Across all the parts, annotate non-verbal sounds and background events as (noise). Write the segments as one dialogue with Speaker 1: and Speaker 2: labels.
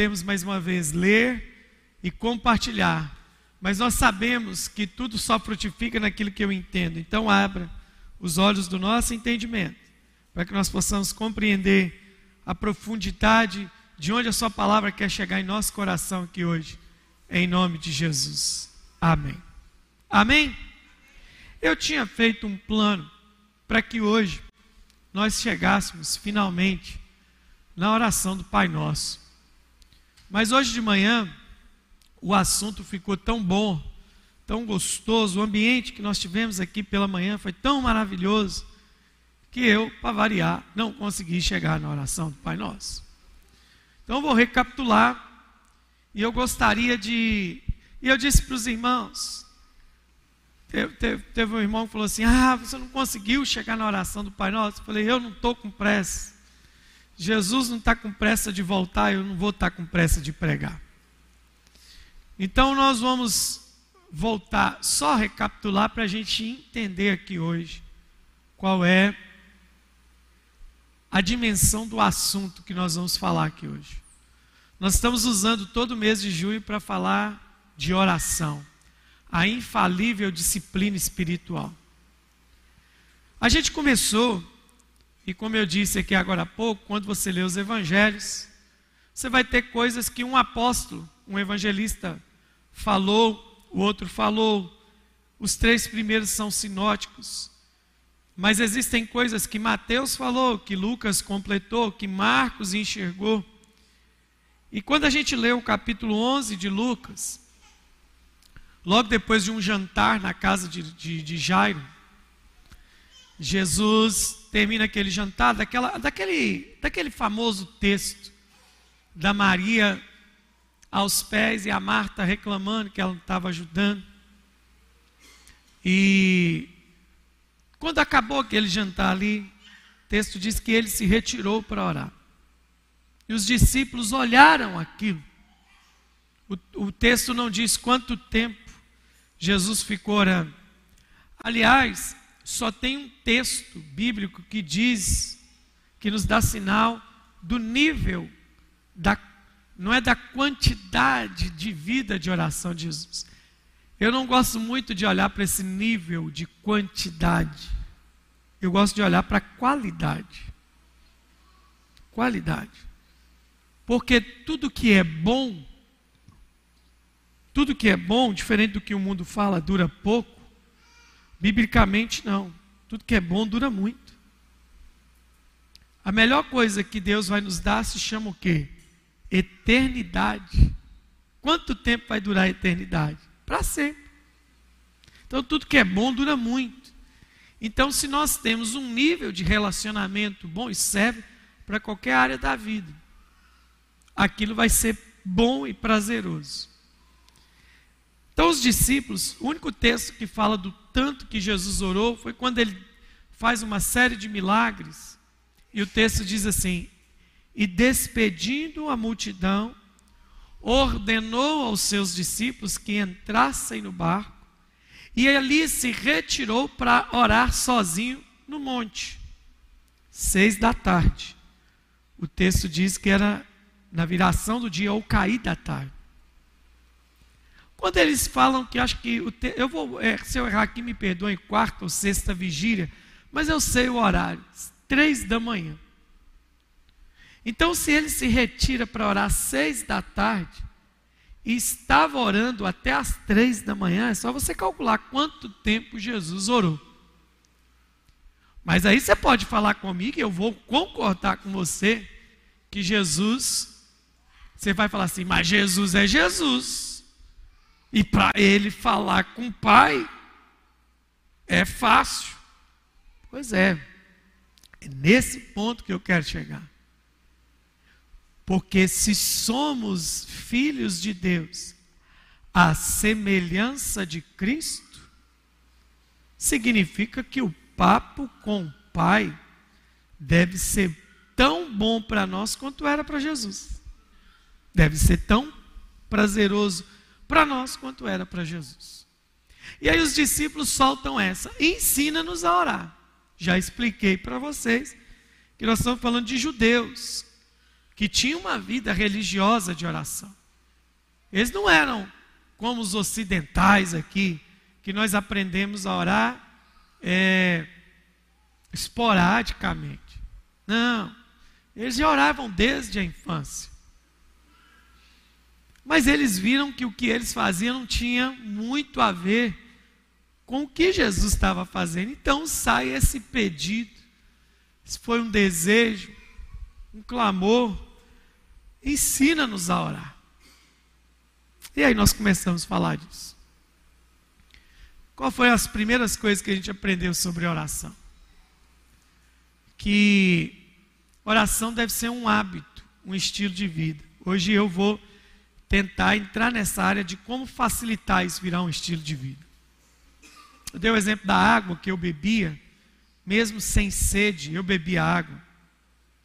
Speaker 1: podemos mais uma vez ler e compartilhar, mas nós sabemos que tudo só frutifica naquilo que eu entendo. Então, abra os olhos do nosso entendimento, para que nós possamos compreender a profundidade de onde a Sua palavra quer chegar em nosso coração aqui hoje, em nome de Jesus. Amém. Amém? Eu tinha feito um plano para que hoje nós chegássemos finalmente na oração do Pai Nosso. Mas hoje de manhã, o assunto ficou tão bom, tão gostoso, o ambiente que nós tivemos aqui pela manhã foi tão maravilhoso, que eu, para variar, não consegui chegar na oração do Pai Nosso. Então vou recapitular, e eu gostaria de. E eu disse para os irmãos, Teve, teve, teve, um irmão que falou assim: Ah, você não conseguiu chegar na oração do Pai Nosso? Eu falei: Eu não estou com pressa. Jesus não está com pressa de voltar, eu não vou estar tá com pressa de pregar. Então nós vamos voltar, só recapitular para a gente entender aqui hoje qual é a dimensão do assunto que nós vamos falar aqui hoje. Nós estamos usando todo mês de junho para falar de oração a infalível disciplina espiritual. A gente começou, e como eu disse aqui agora há pouco, quando você lê os evangelhos, você vai ter coisas que um apóstolo, um evangelista, falou, o outro falou, os três primeiros são sinóticos. Mas existem coisas que Mateus falou, que Lucas completou, que Marcos enxergou. E quando a gente lê o capítulo 11 de Lucas, Logo depois de um jantar na casa de, de, de Jairo, Jesus termina aquele jantar daquela, daquele, daquele famoso texto da Maria aos pés e a Marta reclamando que ela não estava ajudando. E quando acabou aquele jantar ali, o texto diz que ele se retirou para orar. E os discípulos olharam aquilo. O, o texto não diz quanto tempo Jesus ficou orando. Aliás, só tem um texto bíblico que diz, que nos dá sinal do nível, da, não é da quantidade de vida de oração de Jesus. Eu não gosto muito de olhar para esse nível de quantidade. Eu gosto de olhar para a qualidade. Qualidade. Porque tudo que é bom tudo que é bom, diferente do que o mundo fala, dura pouco. Biblicamente, não. Tudo que é bom dura muito. A melhor coisa que Deus vai nos dar se chama o quê? Eternidade. Quanto tempo vai durar a eternidade? Para sempre. Então, tudo que é bom dura muito. Então, se nós temos um nível de relacionamento bom, e serve para qualquer área da vida, aquilo vai ser bom e prazeroso. Então, os discípulos, o único texto que fala do tanto que Jesus orou foi quando ele faz uma série de milagres. E o texto diz assim: E despedindo a multidão, ordenou aos seus discípulos que entrassem no barco, e ali se retirou para orar sozinho no monte. Seis da tarde. O texto diz que era na viração do dia ou cair da tarde. Quando eles falam que acho que te, eu vou, é, se eu errar aqui, me perdoem, quarta ou sexta vigília, mas eu sei o horário, três da manhã. Então, se ele se retira para orar seis da tarde e estava orando até às três da manhã, é só você calcular quanto tempo Jesus orou. Mas aí você pode falar comigo, e eu vou concordar com você, que Jesus, você vai falar assim, mas Jesus é Jesus. E para ele falar com o pai é fácil. Pois é. É nesse ponto que eu quero chegar. Porque se somos filhos de Deus, a semelhança de Cristo, significa que o papo com o Pai deve ser tão bom para nós quanto era para Jesus. Deve ser tão prazeroso para nós quanto era para Jesus. E aí os discípulos soltam essa: ensina-nos a orar. Já expliquei para vocês que nós estamos falando de judeus, que tinham uma vida religiosa de oração. Eles não eram como os ocidentais aqui, que nós aprendemos a orar é, esporadicamente. Não, eles já oravam desde a infância. Mas eles viram que o que eles faziam não tinha muito a ver com o que Jesus estava fazendo. Então sai esse pedido. Isso foi um desejo, um clamor. Ensina-nos a orar. E aí nós começamos a falar disso. Qual foi as primeiras coisas que a gente aprendeu sobre oração? Que oração deve ser um hábito, um estilo de vida. Hoje eu vou tentar entrar nessa área de como facilitar isso virar um estilo de vida. Eu dei o exemplo da água que eu bebia, mesmo sem sede, eu bebia água,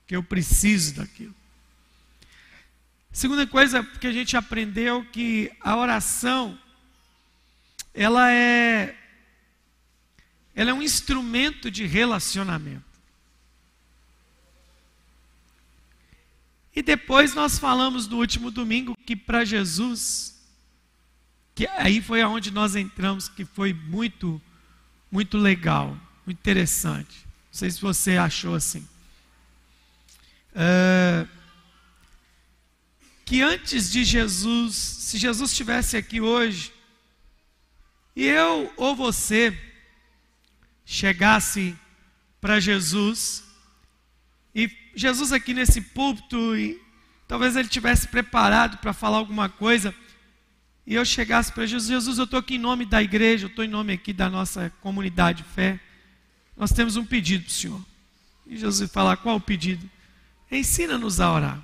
Speaker 1: que eu preciso daquilo. Segunda coisa que a gente aprendeu que a oração ela é ela é um instrumento de relacionamento. E depois nós falamos no último domingo que para Jesus, que aí foi aonde nós entramos, que foi muito, muito legal, muito interessante. Não sei se você achou assim. Uh, que antes de Jesus, se Jesus estivesse aqui hoje, e eu ou você chegasse para Jesus Jesus aqui nesse púlpito, e talvez ele tivesse preparado para falar alguma coisa, e eu chegasse para Jesus, Jesus, eu estou aqui em nome da igreja, eu estou em nome aqui da nossa comunidade de fé, nós temos um pedido para o Senhor. E Jesus falar, qual o pedido? Ensina-nos a orar.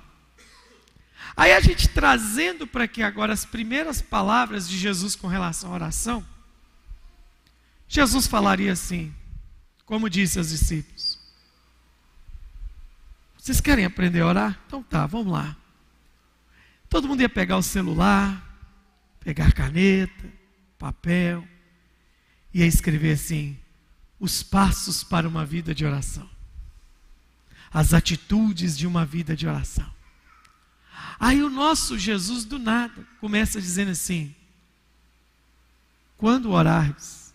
Speaker 1: Aí a gente trazendo para aqui agora as primeiras palavras de Jesus com relação à oração, Jesus falaria assim, como disse aos discípulos: vocês querem aprender a orar? Então tá, vamos lá. Todo mundo ia pegar o celular, pegar caneta, papel, ia escrever assim: os passos para uma vida de oração, as atitudes de uma vida de oração. Aí o nosso Jesus do nada começa dizendo assim: quando orares,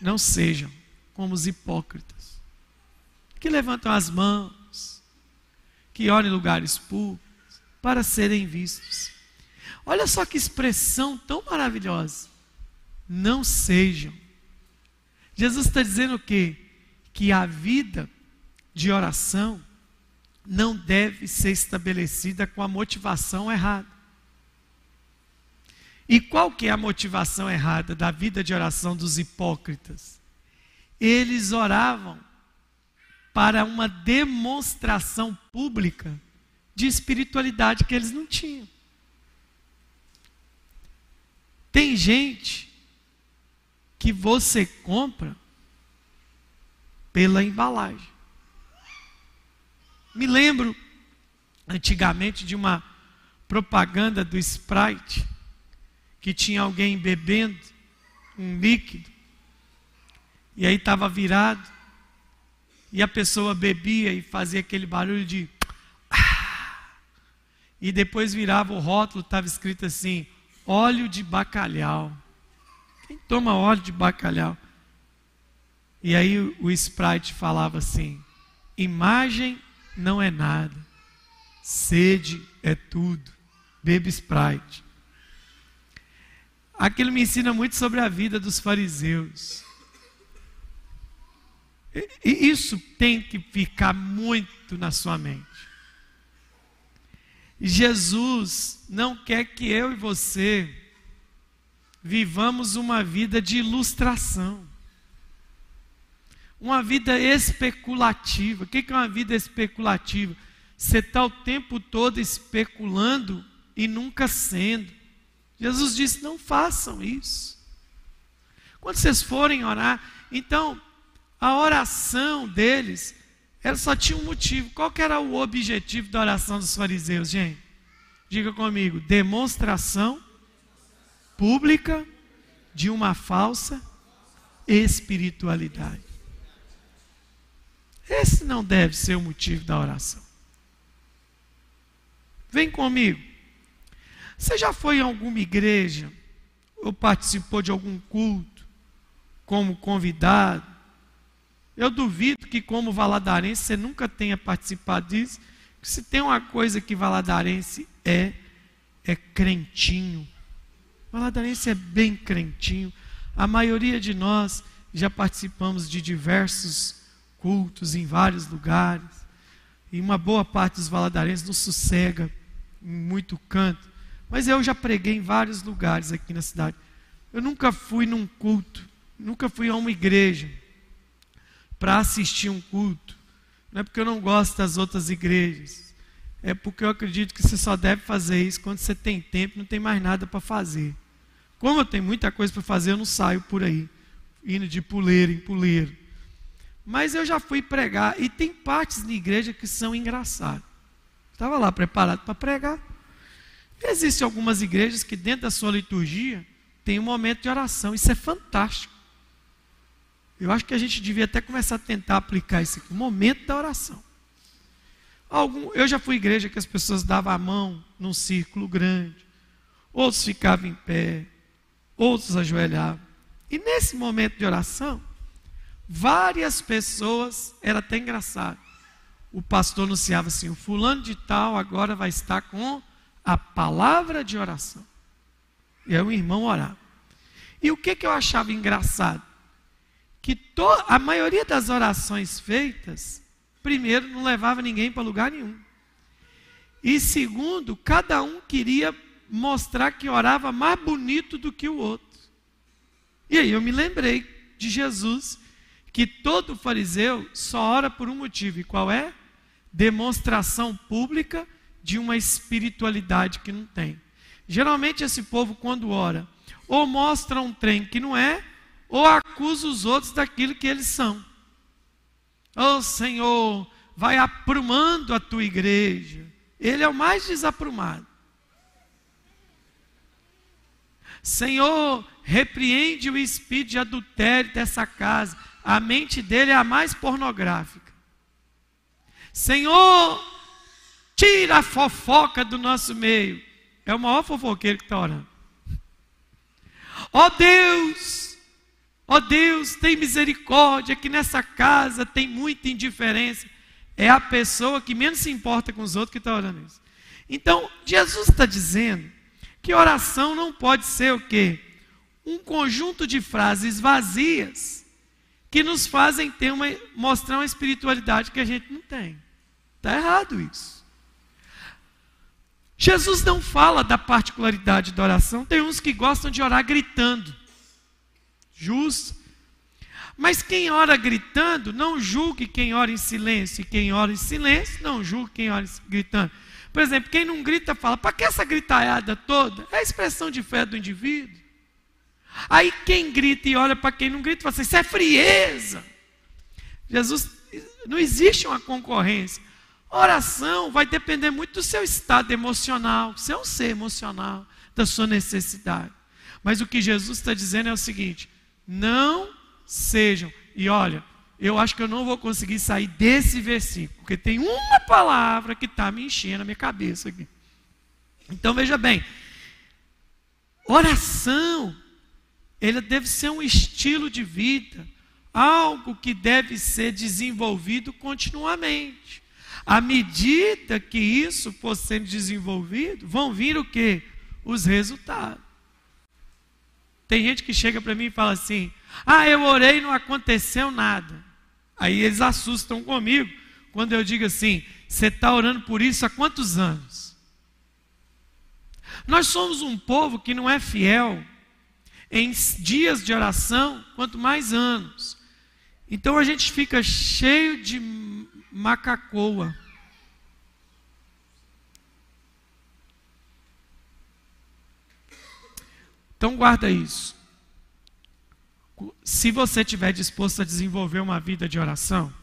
Speaker 1: não sejam como os hipócritas, que levantam as mãos, que orem em lugares públicos para serem vistos. Olha só que expressão tão maravilhosa. Não sejam. Jesus está dizendo o quê? Que a vida de oração não deve ser estabelecida com a motivação errada. E qual que é a motivação errada da vida de oração dos hipócritas? Eles oravam para uma demonstração pública de espiritualidade que eles não tinham. Tem gente que você compra pela embalagem. Me lembro antigamente de uma propaganda do Sprite que tinha alguém bebendo um líquido e aí estava virado e a pessoa bebia e fazia aquele barulho de. Ah! E depois virava o rótulo, estava escrito assim: óleo de bacalhau. Quem toma óleo de bacalhau? E aí o Sprite falava assim: imagem não é nada, sede é tudo. Bebe Sprite. Aquilo me ensina muito sobre a vida dos fariseus. E isso tem que ficar muito na sua mente. Jesus não quer que eu e você vivamos uma vida de ilustração, uma vida especulativa. O que é uma vida especulativa? Você está o tempo todo especulando e nunca sendo. Jesus disse: não façam isso. Quando vocês forem orar, então a oração deles, ela só tinha um motivo. Qual que era o objetivo da oração dos fariseus, gente? Diga comigo: demonstração pública de uma falsa espiritualidade. Esse não deve ser o motivo da oração. Vem comigo. Você já foi em alguma igreja ou participou de algum culto como convidado? Eu duvido que, como valadarense, você nunca tenha participado disso. Se tem uma coisa que valadarense é, é crentinho. Valadarense é bem crentinho. A maioria de nós já participamos de diversos cultos em vários lugares. E uma boa parte dos valadarenses não sossega em muito canto. Mas eu já preguei em vários lugares aqui na cidade. Eu nunca fui num culto, nunca fui a uma igreja para assistir um culto. Não é porque eu não gosto das outras igrejas. É porque eu acredito que você só deve fazer isso quando você tem tempo não tem mais nada para fazer. Como eu tenho muita coisa para fazer, eu não saio por aí, indo de puleiro em puleiro. Mas eu já fui pregar, e tem partes na igreja que são engraçadas. Estava lá preparado para pregar. Existem algumas igrejas que, dentro da sua liturgia, tem um momento de oração. Isso é fantástico. Eu acho que a gente devia até começar a tentar aplicar isso aqui, o momento da oração. Algum, eu já fui igreja que as pessoas davam a mão num círculo grande, outros ficavam em pé, outros ajoelhavam. E nesse momento de oração, várias pessoas, era até engraçado. O pastor anunciava assim: o fulano de tal agora vai estar com a palavra de oração. E aí o irmão orava. E o que, que eu achava engraçado? Que a maioria das orações feitas, primeiro, não levava ninguém para lugar nenhum. E segundo, cada um queria mostrar que orava mais bonito do que o outro. E aí eu me lembrei de Jesus, que todo fariseu só ora por um motivo, e qual é? Demonstração pública de uma espiritualidade que não tem. Geralmente esse povo, quando ora, ou mostra um trem que não é, ou acusa os outros daquilo que eles são. Oh Senhor, vai aprumando a tua igreja. Ele é o mais desaprumado. Senhor, repreende o espírito de adultério dessa casa. A mente dele é a mais pornográfica. Senhor, tira a fofoca do nosso meio. É o maior fofoqueiro que está orando. Ó oh Deus, ó oh Deus, tem misericórdia, que nessa casa tem muita indiferença. É a pessoa que menos se importa com os outros que está orando isso. Então, Jesus está dizendo que oração não pode ser o quê? Um conjunto de frases vazias que nos fazem ter uma, mostrar uma espiritualidade que a gente não tem. Está errado isso. Jesus não fala da particularidade da oração. Tem uns que gostam de orar gritando. Justo. Mas quem ora gritando, não julgue quem ora em silêncio. E quem ora em silêncio, não julgue quem ora gritando. Por exemplo, quem não grita fala, para que essa gritaiada toda? É a expressão de fé do indivíduo. Aí quem grita e olha para quem não grita, fala assim, isso é frieza. Jesus, não existe uma concorrência. Oração vai depender muito do seu estado emocional, seu é ser emocional, da sua necessidade. Mas o que Jesus está dizendo é o seguinte: não sejam, e olha, eu acho que eu não vou conseguir sair desse versículo, porque tem uma palavra que está me enchendo a minha cabeça aqui. Então veja bem, oração, ele deve ser um estilo de vida, algo que deve ser desenvolvido continuamente. À medida que isso for sendo desenvolvido, vão vir o que? Os resultados. Tem gente que chega para mim e fala assim: Ah, eu orei e não aconteceu nada. Aí eles assustam comigo quando eu digo assim: você está orando por isso há quantos anos? Nós somos um povo que não é fiel em dias de oração, quanto mais anos. Então a gente fica cheio de macacoa. Então guarda isso se você estiver disposto a desenvolver uma vida de oração,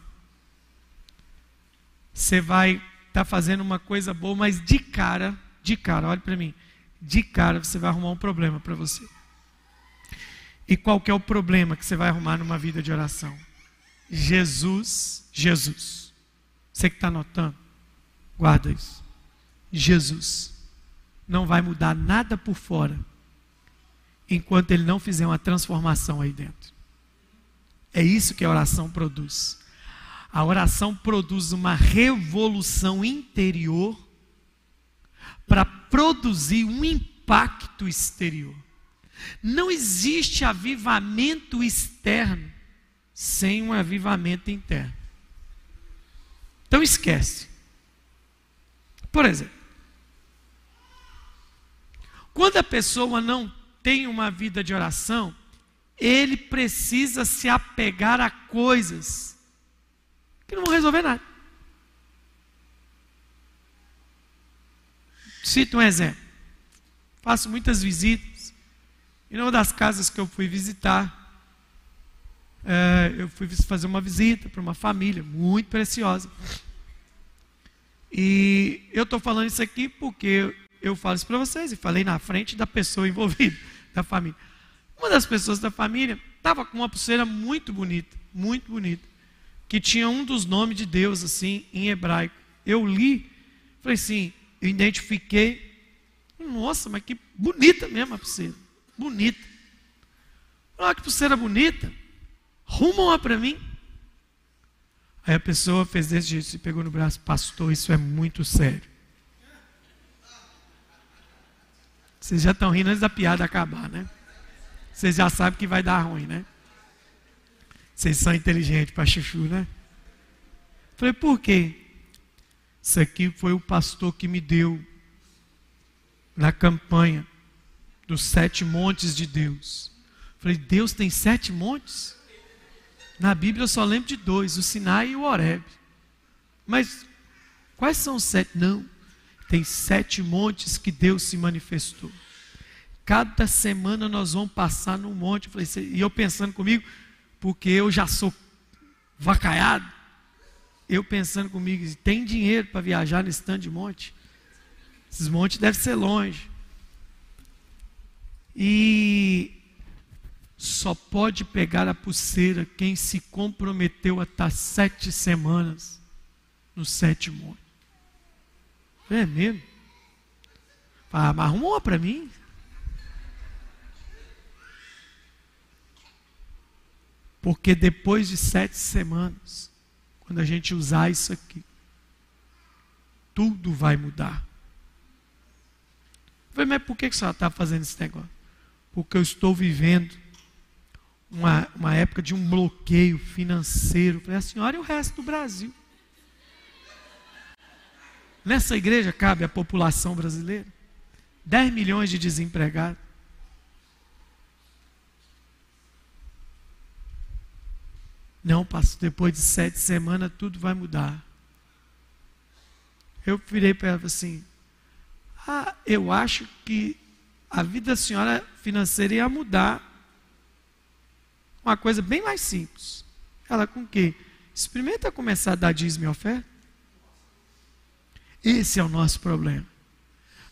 Speaker 1: você vai estar tá fazendo uma coisa boa, mas de cara, de cara, olhe para mim, de cara você vai arrumar um problema para você. E qual que é o problema que você vai arrumar numa vida de oração? Jesus, Jesus. Você que está anotando, guarda isso. Jesus não vai mudar nada por fora enquanto ele não fizer uma transformação aí dentro. É isso que a oração produz. A oração produz uma revolução interior para produzir um impacto exterior. Não existe avivamento externo sem um avivamento interno. Então esquece. Por exemplo, quando a pessoa não tem uma vida de oração, ele precisa se apegar a coisas que não vão resolver nada. Cito um exemplo. Faço muitas visitas. E numa das casas que eu fui visitar, é, eu fui fazer uma visita para uma família muito preciosa. E eu estou falando isso aqui porque eu falo isso para vocês e falei na frente da pessoa envolvida, (laughs) da família. Uma das pessoas da família estava com uma pulseira muito bonita, muito bonita, que tinha um dos nomes de Deus assim em hebraico. Eu li, falei assim, eu identifiquei, nossa, mas que bonita mesmo a pulseira, bonita. Olha que pulseira bonita. Ruma uma para mim. Aí a pessoa fez desse jeito, se pegou no braço, pastor, isso é muito sério. Vocês já estão rindo antes da piada acabar, né? Vocês já sabem que vai dar ruim, né? Vocês são inteligentes para chuchu, né? Falei, por quê? Isso aqui foi o pastor que me deu na campanha dos sete montes de Deus. Falei, Deus tem sete montes? Na Bíblia eu só lembro de dois, o Sinai e o Horeb. Mas quais são os sete? Não. Tem sete montes que Deus se manifestou. Cada semana nós vamos passar num monte. E eu pensando comigo, porque eu já sou vacaiado. Eu pensando comigo, tem dinheiro para viajar nesse tanto de monte? Esses montes devem ser longe. E só pode pegar a pulseira quem se comprometeu a estar sete semanas no sétimo monte. É mesmo? Ah, mas arruma uma para mim. Porque depois de sete semanas, quando a gente usar isso aqui, tudo vai mudar. Falei, mas por que você está fazendo esse negócio? Porque eu estou vivendo uma, uma época de um bloqueio financeiro. Falei, a senhora e o resto do Brasil. Nessa igreja cabe a população brasileira. 10 milhões de desempregados. Não, pastor, depois de sete semanas tudo vai mudar. Eu virei para ela assim: Ah, eu acho que a vida da senhora financeira ia mudar. Uma coisa bem mais simples. Ela com o quê? Experimenta começar a dar dízimo e oferta. Esse é o nosso problema.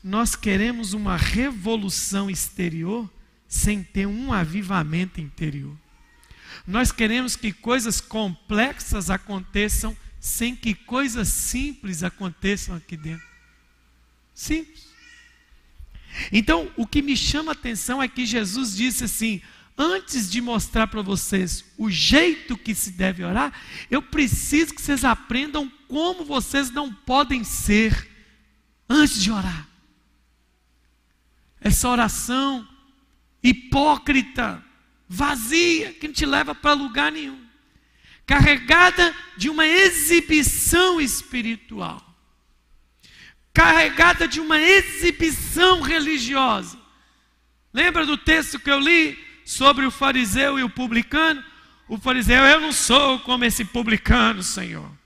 Speaker 1: Nós queremos uma revolução exterior sem ter um avivamento interior. Nós queremos que coisas complexas aconteçam sem que coisas simples aconteçam aqui dentro. Simples. Então, o que me chama a atenção é que Jesus disse assim: antes de mostrar para vocês o jeito que se deve orar, eu preciso que vocês aprendam como vocês não podem ser antes de orar. Essa oração hipócrita, vazia, que não te leva para lugar nenhum, carregada de uma exibição espiritual, carregada de uma exibição religiosa. Lembra do texto que eu li sobre o fariseu e o publicano? O fariseu, eu não sou como esse publicano, Senhor.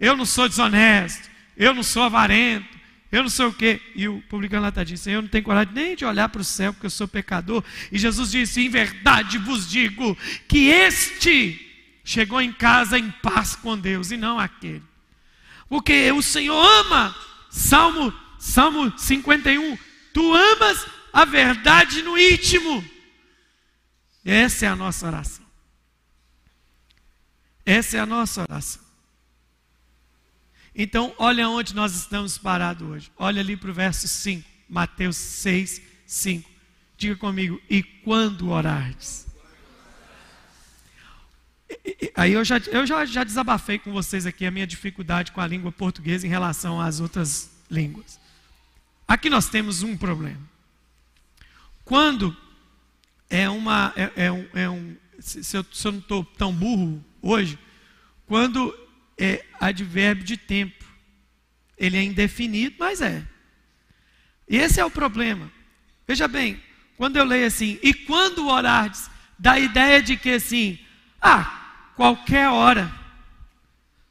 Speaker 1: Eu não sou desonesto, eu não sou avarento, eu não sei o quê. E o publicano lá está dizendo, eu não tenho coragem nem de olhar para o céu, porque eu sou pecador. E Jesus disse, em verdade vos digo, que este chegou em casa em paz com Deus, e não aquele. Porque o Senhor ama, Salmo, Salmo 51, tu amas a verdade no íntimo. Essa é a nossa oração. Essa é a nossa oração. Então, olha onde nós estamos parados hoje. Olha ali para o verso 5, Mateus 6, 5. Diga comigo, e quando orardes? Aí eu, já, eu já, já desabafei com vocês aqui a minha dificuldade com a língua portuguesa em relação às outras línguas. Aqui nós temos um problema. Quando é uma. É, é um, é um, se, eu, se eu não estou tão burro hoje, quando é advérbio de tempo. Ele é indefinido, mas é. E esse é o problema. Veja bem, quando eu leio assim, e quando orardes, dá a ideia de que assim, ah, qualquer hora.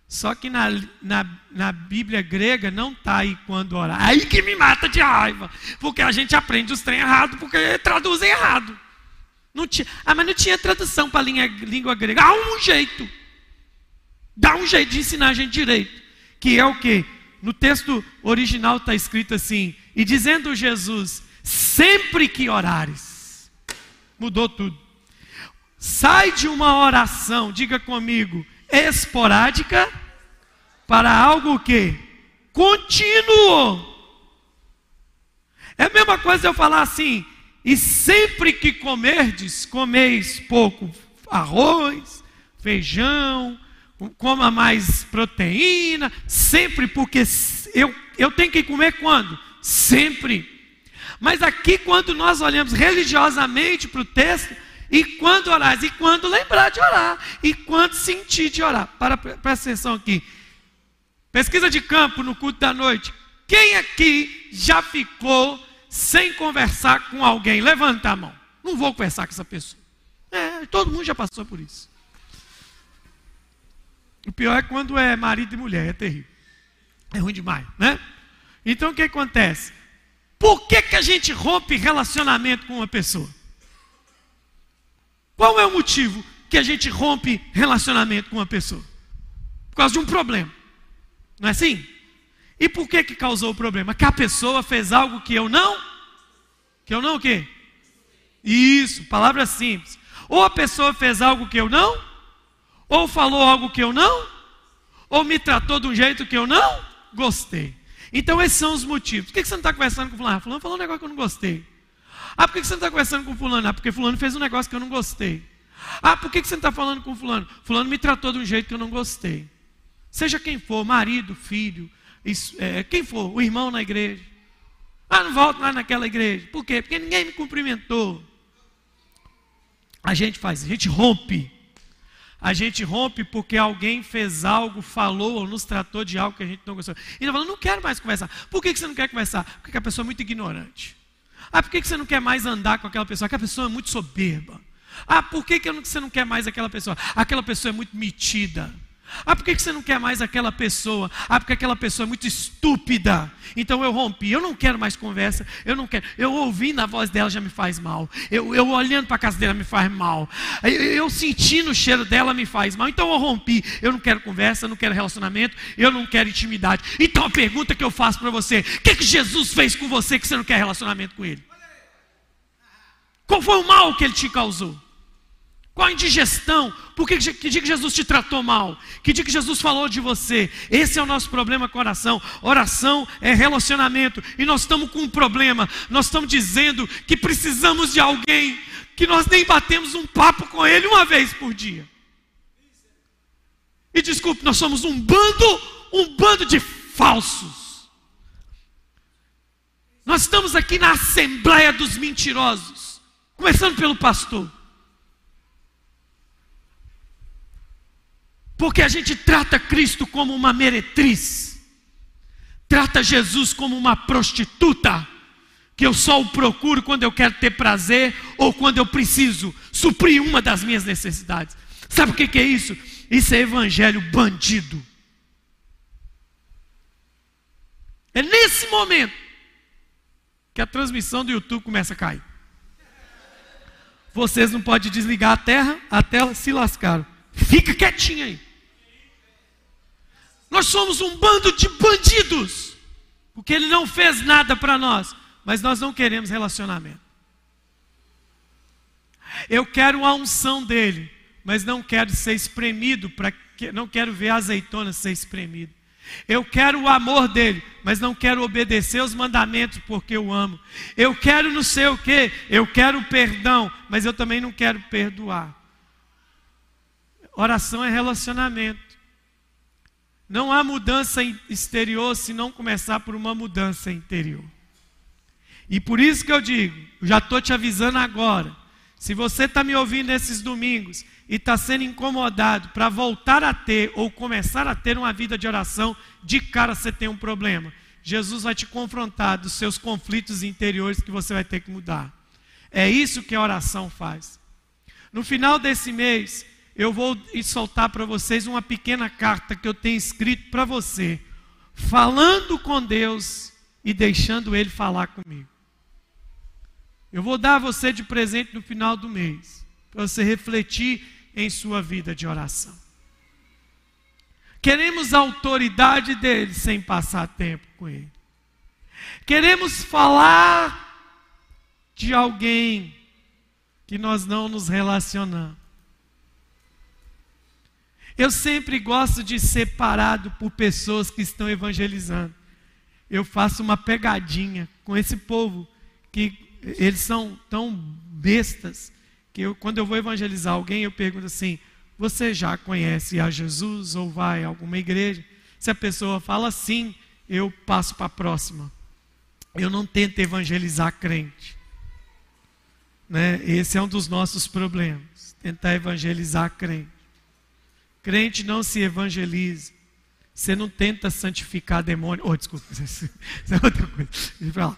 Speaker 1: Só que na, na, na Bíblia grega não está aí quando orar. Aí que me mata de raiva. Porque a gente aprende os trem errado, porque traduzem errado. Não tinha, ah, mas não tinha tradução para a língua grega. Há um jeito. Dá um jeito de ensinar a gente direito. Que é o que? No texto original está escrito assim: E dizendo Jesus, sempre que orares. Mudou tudo. Sai de uma oração, diga comigo, esporádica para algo que contínuo. É a mesma coisa eu falar assim, e sempre que comerdes, comeis pouco arroz, feijão, coma mais proteína, sempre, porque eu, eu tenho que comer quando? Sempre. Mas aqui, quando nós olhamos religiosamente para o texto, e quando orar, e quando lembrar de orar, e quando sentir de orar. Para, presta atenção aqui. Pesquisa de campo no culto da noite. Quem aqui já ficou sem conversar com alguém? Levanta a mão. Não vou conversar com essa pessoa. É, todo mundo já passou por isso. O pior é quando é marido e mulher, é terrível. É ruim demais, né? Então o que acontece? Por que, que a gente rompe relacionamento com uma pessoa? Qual é o motivo que a gente rompe relacionamento com uma pessoa? Por causa de um problema. Não é assim? E por que que causou o problema? Que a pessoa fez algo que eu não? Que eu não o quê? Isso, palavra simples. Ou a pessoa fez algo que eu não? Ou falou algo que eu não? Ou me tratou de um jeito que eu não gostei? Então esses são os motivos. Por que você não está conversando com fulano? Ah, fulano falou um negócio que eu não gostei. Ah, por que você não está conversando com fulano? Ah, porque fulano fez um negócio que eu não gostei. Ah, por que você não está falando com fulano? Fulano me tratou de um jeito que eu não gostei. Seja quem for, marido, filho, isso, é, quem for, o irmão na igreja. Ah, não volto lá naquela igreja. Por quê? Porque ninguém me cumprimentou. A gente faz, a gente rompe a gente rompe porque alguém fez algo, falou ou nos tratou de algo que a gente não gostou. E ele falou, não quero mais conversar. Por que você não quer conversar? Porque a pessoa é muito ignorante. Ah, por que você não quer mais andar com aquela pessoa? Aquela pessoa é muito soberba. Ah, por que você não quer mais aquela pessoa? Aquela pessoa é muito metida. Ah, por que você não quer mais aquela pessoa? Ah, porque aquela pessoa é muito estúpida. Então eu rompi. Eu não quero mais conversa. Eu não quero. Eu ouvindo a voz dela já me faz mal. Eu, eu olhando para a casa dela me faz mal. Eu, eu sentindo o cheiro dela me faz mal. Então eu rompi. Eu não quero conversa, eu não quero relacionamento, eu não quero intimidade. Então a pergunta que eu faço para você: o que, que Jesus fez com você que você não quer relacionamento com ele? Qual foi o mal que ele te causou? Qual a indigestão? Por que, que dia que Jesus te tratou mal? Que dia que Jesus falou de você? Esse é o nosso problema com oração. Oração é relacionamento. E nós estamos com um problema. Nós estamos dizendo que precisamos de alguém que nós nem batemos um papo com ele uma vez por dia. E desculpe, nós somos um bando, um bando de falsos. Nós estamos aqui na assembleia dos mentirosos, começando pelo pastor. Porque a gente trata Cristo como uma meretriz, trata Jesus como uma prostituta, que eu só o procuro quando eu quero ter prazer ou quando eu preciso suprir uma das minhas necessidades. Sabe o que é isso? Isso é evangelho bandido. É nesse momento que a transmissão do YouTube começa a cair. Vocês não podem desligar a terra, a tela se lascaram. Fica quietinho aí. Nós somos um bando de bandidos, porque Ele não fez nada para nós, mas nós não queremos relacionamento. Eu quero a unção dele, mas não quero ser espremido para que não quero ver a azeitona ser espremido. Eu quero o amor dele, mas não quero obedecer os mandamentos porque eu amo. Eu quero não sei o que, eu quero perdão, mas eu também não quero perdoar. Oração é relacionamento. Não há mudança exterior se não começar por uma mudança interior. E por isso que eu digo, já estou te avisando agora. Se você está me ouvindo nesses domingos e está sendo incomodado para voltar a ter ou começar a ter uma vida de oração, de cara você tem um problema. Jesus vai te confrontar dos seus conflitos interiores que você vai ter que mudar. É isso que a oração faz. No final desse mês, eu vou soltar para vocês uma pequena carta que eu tenho escrito para você, falando com Deus e deixando Ele falar comigo. Eu vou dar a você de presente no final do mês, para você refletir em sua vida de oração. Queremos a autoridade dele sem passar tempo com ele. Queremos falar de alguém que nós não nos relacionamos. Eu sempre gosto de ser parado por pessoas que estão evangelizando. Eu faço uma pegadinha com esse povo que eles são tão bestas que eu, quando eu vou evangelizar alguém, eu pergunto assim: você já conhece a Jesus ou vai a alguma igreja? Se a pessoa fala sim, eu passo para a próxima. Eu não tento evangelizar crente. Né? Esse é um dos nossos problemas. Tentar evangelizar crente. Crente não se evangeliza. Você não tenta santificar demônio. Oh, desculpa, (laughs) isso é outra coisa.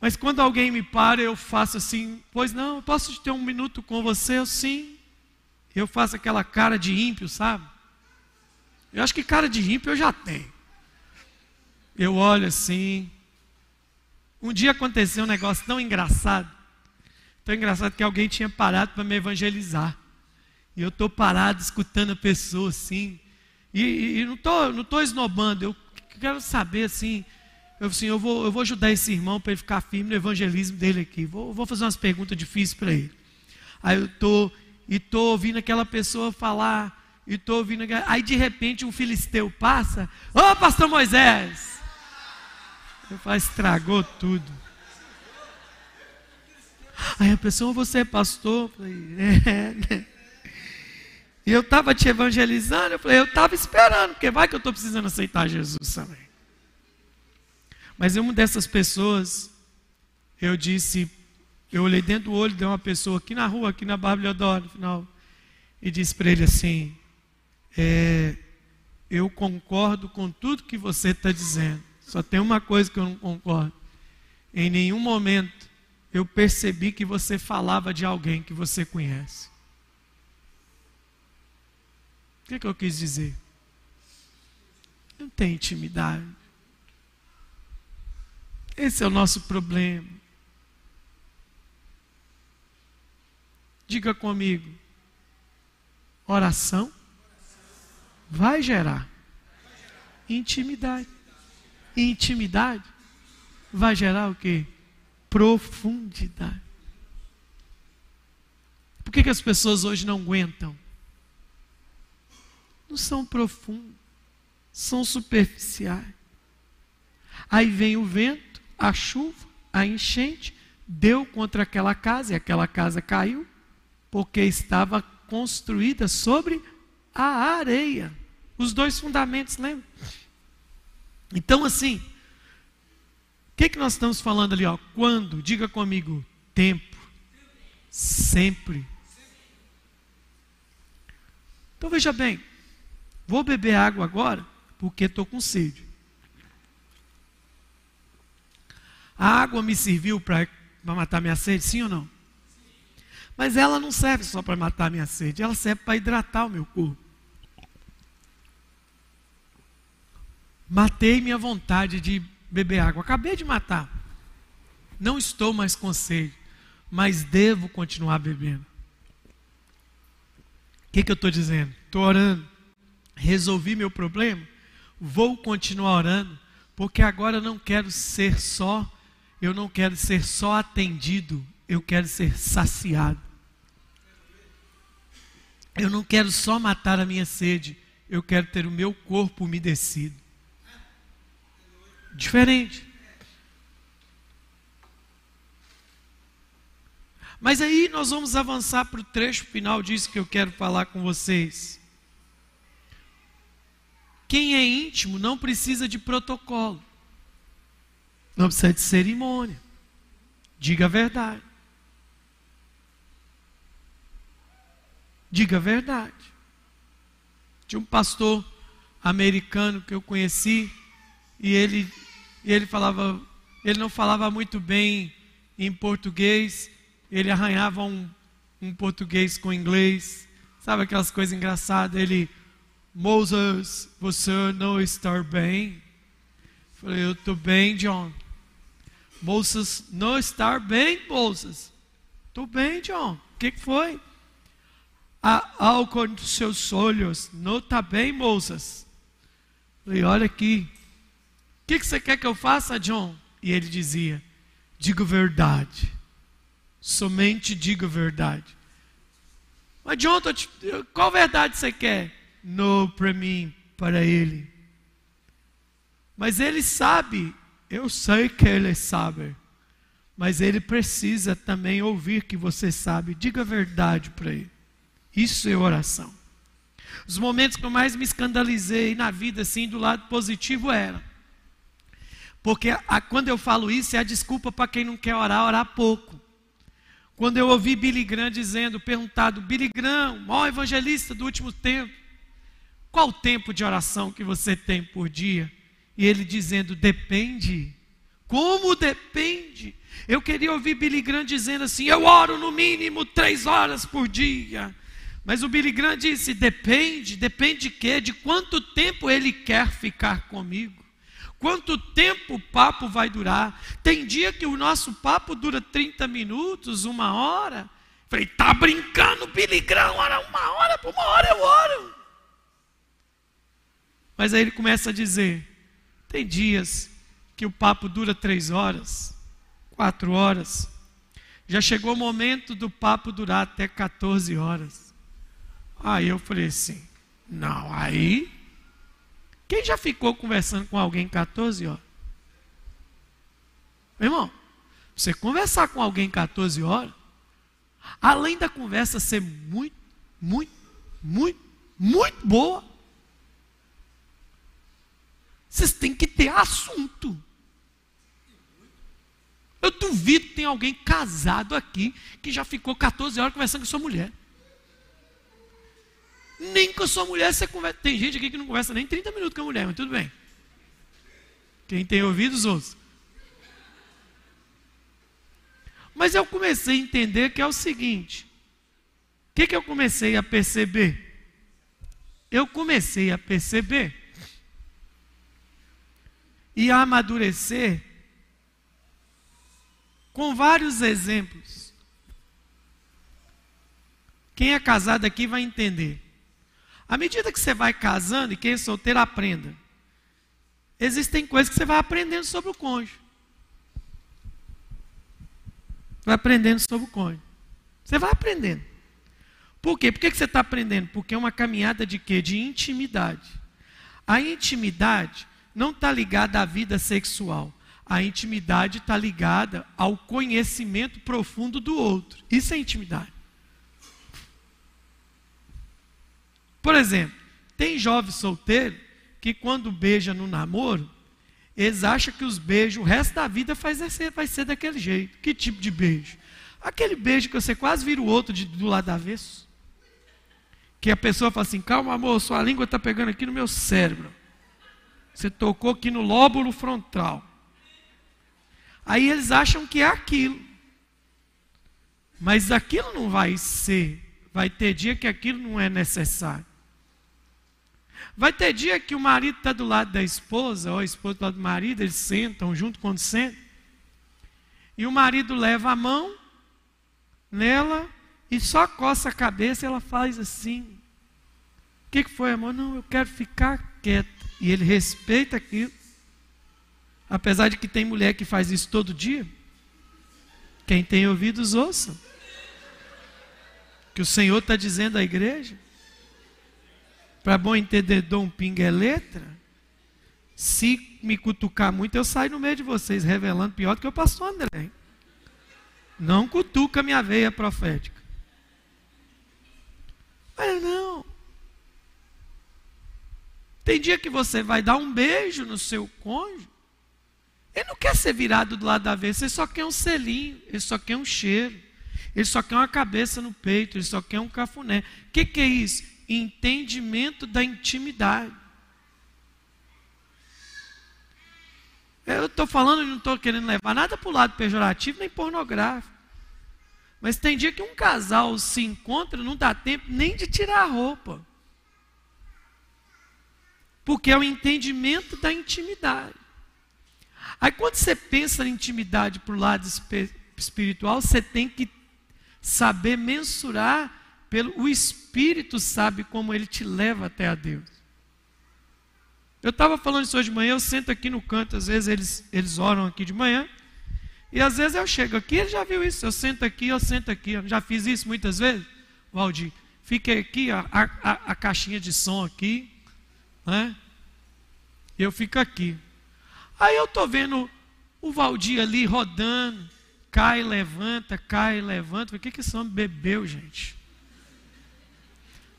Speaker 1: Mas quando alguém me para, eu faço assim, pois não, eu posso ter um minuto com você? Eu sim. Eu faço aquela cara de ímpio, sabe? Eu acho que cara de ímpio eu já tenho. Eu olho assim. Um dia aconteceu um negócio tão engraçado. Tão engraçado que alguém tinha parado para me evangelizar. E eu estou parado escutando a pessoa assim. E, e, e não estou não tô esnobando, eu quero saber assim eu assim, eu vou, eu vou ajudar esse irmão para ele ficar firme no evangelismo dele aqui. Vou, vou fazer umas perguntas difíceis para ele. Aí eu tô e tô ouvindo aquela pessoa falar e tô ouvindo, aí de repente um filisteu passa, ô oh, pastor Moisés! Eu falo, estragou tudo. Aí a pessoa, você é pastor? Eu falei, é, né? E eu estava te evangelizando, eu falei, eu estava esperando, porque vai que eu estou precisando aceitar Jesus também. Mas uma dessas pessoas, eu disse, eu olhei dentro do olho de uma pessoa aqui na rua, aqui na Bárbara no final, e disse para ele assim: é, Eu concordo com tudo que você está dizendo, só tem uma coisa que eu não concordo. Em nenhum momento eu percebi que você falava de alguém que você conhece. O que, é que eu quis dizer? Não tem intimidade. Esse é o nosso problema. Diga comigo: oração vai gerar intimidade. Intimidade vai gerar o que? Profundidade. Por que, que as pessoas hoje não aguentam? Não são profundas, são superficiais. Aí vem o vento a chuva, a enchente, deu contra aquela casa e aquela casa caiu, porque estava construída sobre a areia. Os dois fundamentos, lembra? Então, assim, o que, que nós estamos falando ali? Ó? Quando? Diga comigo, tempo. Sempre. Então veja bem, vou beber água agora porque estou com sede. A água me serviu para matar minha sede, sim ou não? Mas ela não serve só para matar minha sede, ela serve para hidratar o meu corpo. Matei minha vontade de beber água, acabei de matar. Não estou mais com sede, mas devo continuar bebendo. O que, que eu estou dizendo? Estou orando. Resolvi meu problema? Vou continuar orando, porque agora eu não quero ser só eu não quero ser só atendido, eu quero ser saciado. Eu não quero só matar a minha sede, eu quero ter o meu corpo umedecido. Diferente. Mas aí nós vamos avançar para o trecho final disso que eu quero falar com vocês. Quem é íntimo não precisa de protocolo, não precisa de cerimônia. Diga a verdade. Diga a verdade. Tinha um pastor americano que eu conheci e ele, ele falava, ele não falava muito bem em português, ele arranhava um, um português com inglês, sabe aquelas coisas engraçadas? Ele, Moses, você não está bem? Eu falei, eu estou bem, John. Moses, não está bem, Moses. Estou bem, John. O que, que foi? Há algo nos seus olhos. Não está bem, Moses. Falei, olha aqui. O que, que você quer que eu faça, John? E ele dizia, diga verdade. Somente diga verdade. Mas, John, qual verdade você quer? No para mim, para ele. Mas ele sabe, eu sei que ele sabe, mas ele precisa também ouvir que você sabe. Diga a verdade para ele. Isso é oração. Os momentos que eu mais me escandalizei na vida, assim, do lado positivo, era. Porque a, quando eu falo isso, é a desculpa para quem não quer orar, orar pouco. Quando eu ouvi Billy Graham dizendo, perguntado, Billy Graham, maior evangelista do último tempo, qual o tempo de oração que você tem por dia? E ele dizendo, depende. Como depende? Eu queria ouvir Billy Graham dizendo assim: eu oro no mínimo três horas por dia. Mas o Billy Graham disse: depende, depende de quê? De quanto tempo ele quer ficar comigo. Quanto tempo o papo vai durar? Tem dia que o nosso papo dura 30 minutos, uma hora. Falei, tá brincando, Billy Graham, ora uma hora, por uma hora eu oro. Mas aí ele começa a dizer: tem dias que o papo dura três horas, quatro horas. Já chegou o momento do papo durar até 14 horas. Aí eu falei assim: não, aí quem já ficou conversando com alguém 14 horas? Meu irmão, você conversar com alguém 14 horas, além da conversa ser muito, muito, muito, muito boa, vocês têm que ter assunto. Eu duvido que tem alguém casado aqui que já ficou 14 horas conversando com sua mulher. Nem com sua mulher você conversa. Tem gente aqui que não conversa nem 30 minutos com a mulher, mas tudo bem. Quem tem ouvidos, ouça. Mas eu comecei a entender que é o seguinte: o que, que eu comecei a perceber? Eu comecei a perceber e amadurecer com vários exemplos. Quem é casado aqui vai entender. À medida que você vai casando, e quem é solteiro aprenda, existem coisas que você vai aprendendo sobre o cônjuge. Vai aprendendo sobre o cônjuge. Você vai aprendendo. Por quê? Por que você está aprendendo? Porque é uma caminhada de quê? De intimidade. A intimidade não está ligada à vida sexual. A intimidade está ligada ao conhecimento profundo do outro. Isso é intimidade. Por exemplo, tem jovem solteiro que quando beija no namoro, eles acham que os beijos, o resto da vida vai ser, vai ser daquele jeito. Que tipo de beijo? Aquele beijo que você quase vira o outro de, do lado avesso. Que a pessoa fala assim: calma, amor, sua língua está pegando aqui no meu cérebro. Você tocou aqui no lóbulo frontal. Aí eles acham que é aquilo. Mas aquilo não vai ser. Vai ter dia que aquilo não é necessário. Vai ter dia que o marido está do lado da esposa, ou a esposa do lado do marido, eles sentam junto quando sentam. E o marido leva a mão nela e só coça a cabeça e ela faz assim. O que, que foi, amor? Não, eu quero ficar quieta. E ele respeita aquilo. Apesar de que tem mulher que faz isso todo dia. Quem tem ouvidos, ouça. Que o Senhor está dizendo à igreja. Para bom entendedor, um pinga é letra. Se me cutucar muito, eu saio no meio de vocês, revelando pior do que o pastor André. Não cutuca minha veia profética. Mas não. Tem dia que você vai dar um beijo no seu cônjuge. Ele não quer ser virado do lado da vez, ele só quer um selinho, ele só quer um cheiro, ele só quer uma cabeça no peito, ele só quer um cafuné. O que, que é isso? Entendimento da intimidade. Eu estou falando e não estou querendo levar nada para o lado pejorativo nem pornográfico. Mas tem dia que um casal se encontra, não dá tempo nem de tirar a roupa. Porque é o entendimento da intimidade. Aí quando você pensa na intimidade para o lado espiritual, você tem que saber mensurar pelo o espírito sabe como ele te leva até a Deus. Eu estava falando isso hoje de manhã, eu sento aqui no canto, às vezes eles, eles oram aqui de manhã, e às vezes eu chego aqui, ele já viu isso. Eu sento aqui, eu sento aqui. Eu já fiz isso muitas vezes, Valdir. Fiquei aqui, a, a, a caixinha de som aqui. Né? Eu fico aqui. Aí eu estou vendo o Valdir ali rodando. Cai, levanta, cai, levanta. O que, que esse homem bebeu, gente?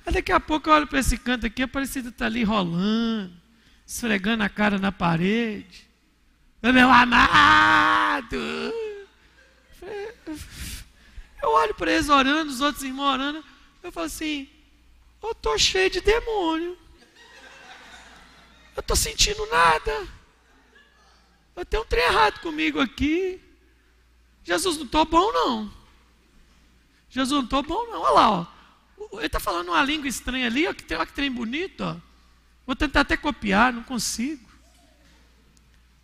Speaker 1: Aí daqui a pouco eu olho para esse canto aqui, a Aparecida está ali rolando, esfregando a cara na parede meu amado. Eu olho para eles orando, os outros irmãos orando. Eu falo assim: eu estou cheio de demônio. Eu estou sentindo nada. Eu tenho um trem errado comigo aqui. Jesus não estou bom, não. Jesus não estou bom, não. Olha lá, ó. Ele está falando uma língua estranha ali, ó, que, olha que trem bonito. Ó. Vou tentar até copiar, não consigo.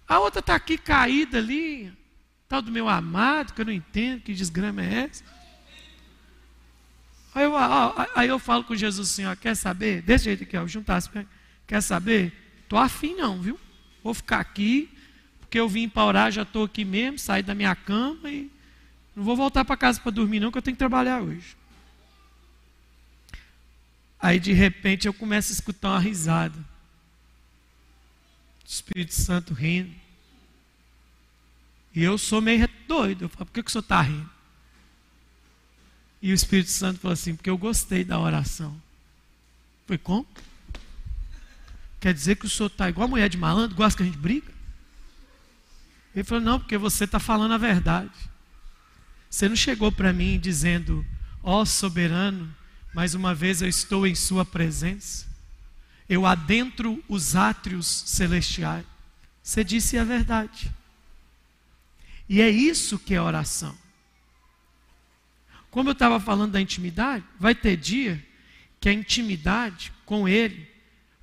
Speaker 1: A outra está aqui caída ali, tal do meu amado, que eu não entendo, que desgrama é essa. Aí eu, aí eu falo com Jesus assim, ó, quer saber? Desse jeito aqui, ó, juntar as pernas. Quer saber? Tô afim não, viu? Vou ficar aqui, porque eu vim para orar, já estou aqui mesmo, saí da minha cama e não vou voltar para casa para dormir não, que eu tenho que trabalhar hoje. Aí de repente eu começo a escutar uma risada. Espírito Santo rindo. E eu sou meio doido. Eu falo, por que, que o senhor está rindo? E o Espírito Santo falou assim, porque eu gostei da oração. Foi como? Quer dizer que o senhor está igual a mulher de malandro, gosta que a gente briga? Ele falou, não, porque você está falando a verdade. Você não chegou para mim dizendo, ó oh, soberano, mais uma vez eu estou em sua presença eu adentro os átrios celestiais. Você disse a verdade. E é isso que é oração. Como eu estava falando da intimidade, vai ter dia que a intimidade com Ele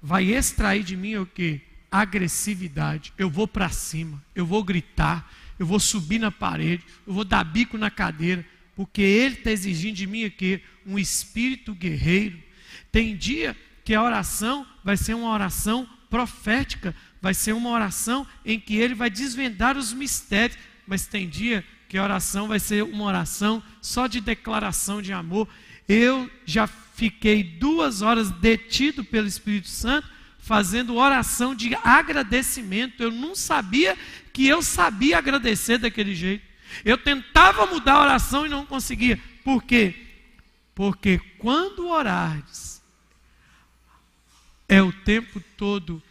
Speaker 1: vai extrair de mim o que? Agressividade. Eu vou para cima, eu vou gritar, eu vou subir na parede, eu vou dar bico na cadeira, porque Ele está exigindo de mim aqui um espírito guerreiro. Tem dia que a oração vai ser uma oração profética, vai ser uma oração em que ele vai desvendar os mistérios, mas tem dia que a oração vai ser uma oração só de declaração de amor. Eu já fiquei duas horas detido pelo Espírito Santo, fazendo oração de agradecimento. Eu não sabia que eu sabia agradecer daquele jeito. Eu tentava mudar a oração e não conseguia. Por quê? Porque quando orares, é o tempo todo.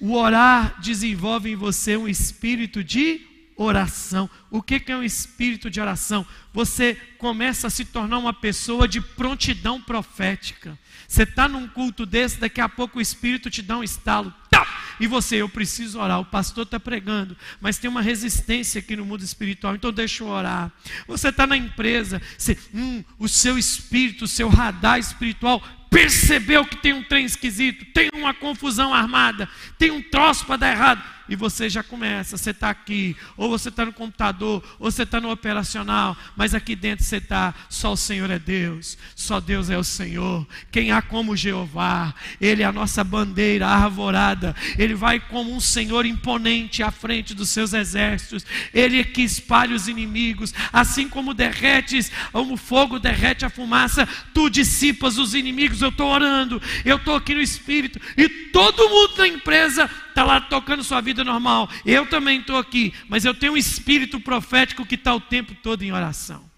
Speaker 1: O orar desenvolve em você um espírito de oração. O que é um espírito de oração? Você começa a se tornar uma pessoa de prontidão profética. Você está num culto desse, daqui a pouco o Espírito te dá um estalo. Tá! E você, eu preciso orar. O pastor está pregando, mas tem uma resistência aqui no mundo espiritual, então deixa eu orar. Você está na empresa, você, hum, o seu espírito, o seu radar espiritual percebeu que tem um trem esquisito, tem uma confusão armada, tem um troço para dar errado, e você já começa, você está aqui, ou você está no computador, ou você está no operacional, mas aqui dentro você está, só o Senhor é Deus, só Deus é o Senhor. Quem há como Jeová, Ele é a nossa bandeira arvorada, Ele vai como um Senhor imponente à frente dos seus exércitos, Ele é que espalha os inimigos, assim como derretes, como fogo derrete a fumaça, tu dissipas os inimigos. Eu estou orando, eu estou aqui no Espírito, e todo mundo da empresa está lá tocando sua vida normal. Eu também estou aqui, mas eu tenho um espírito profético que está o tempo todo em oração.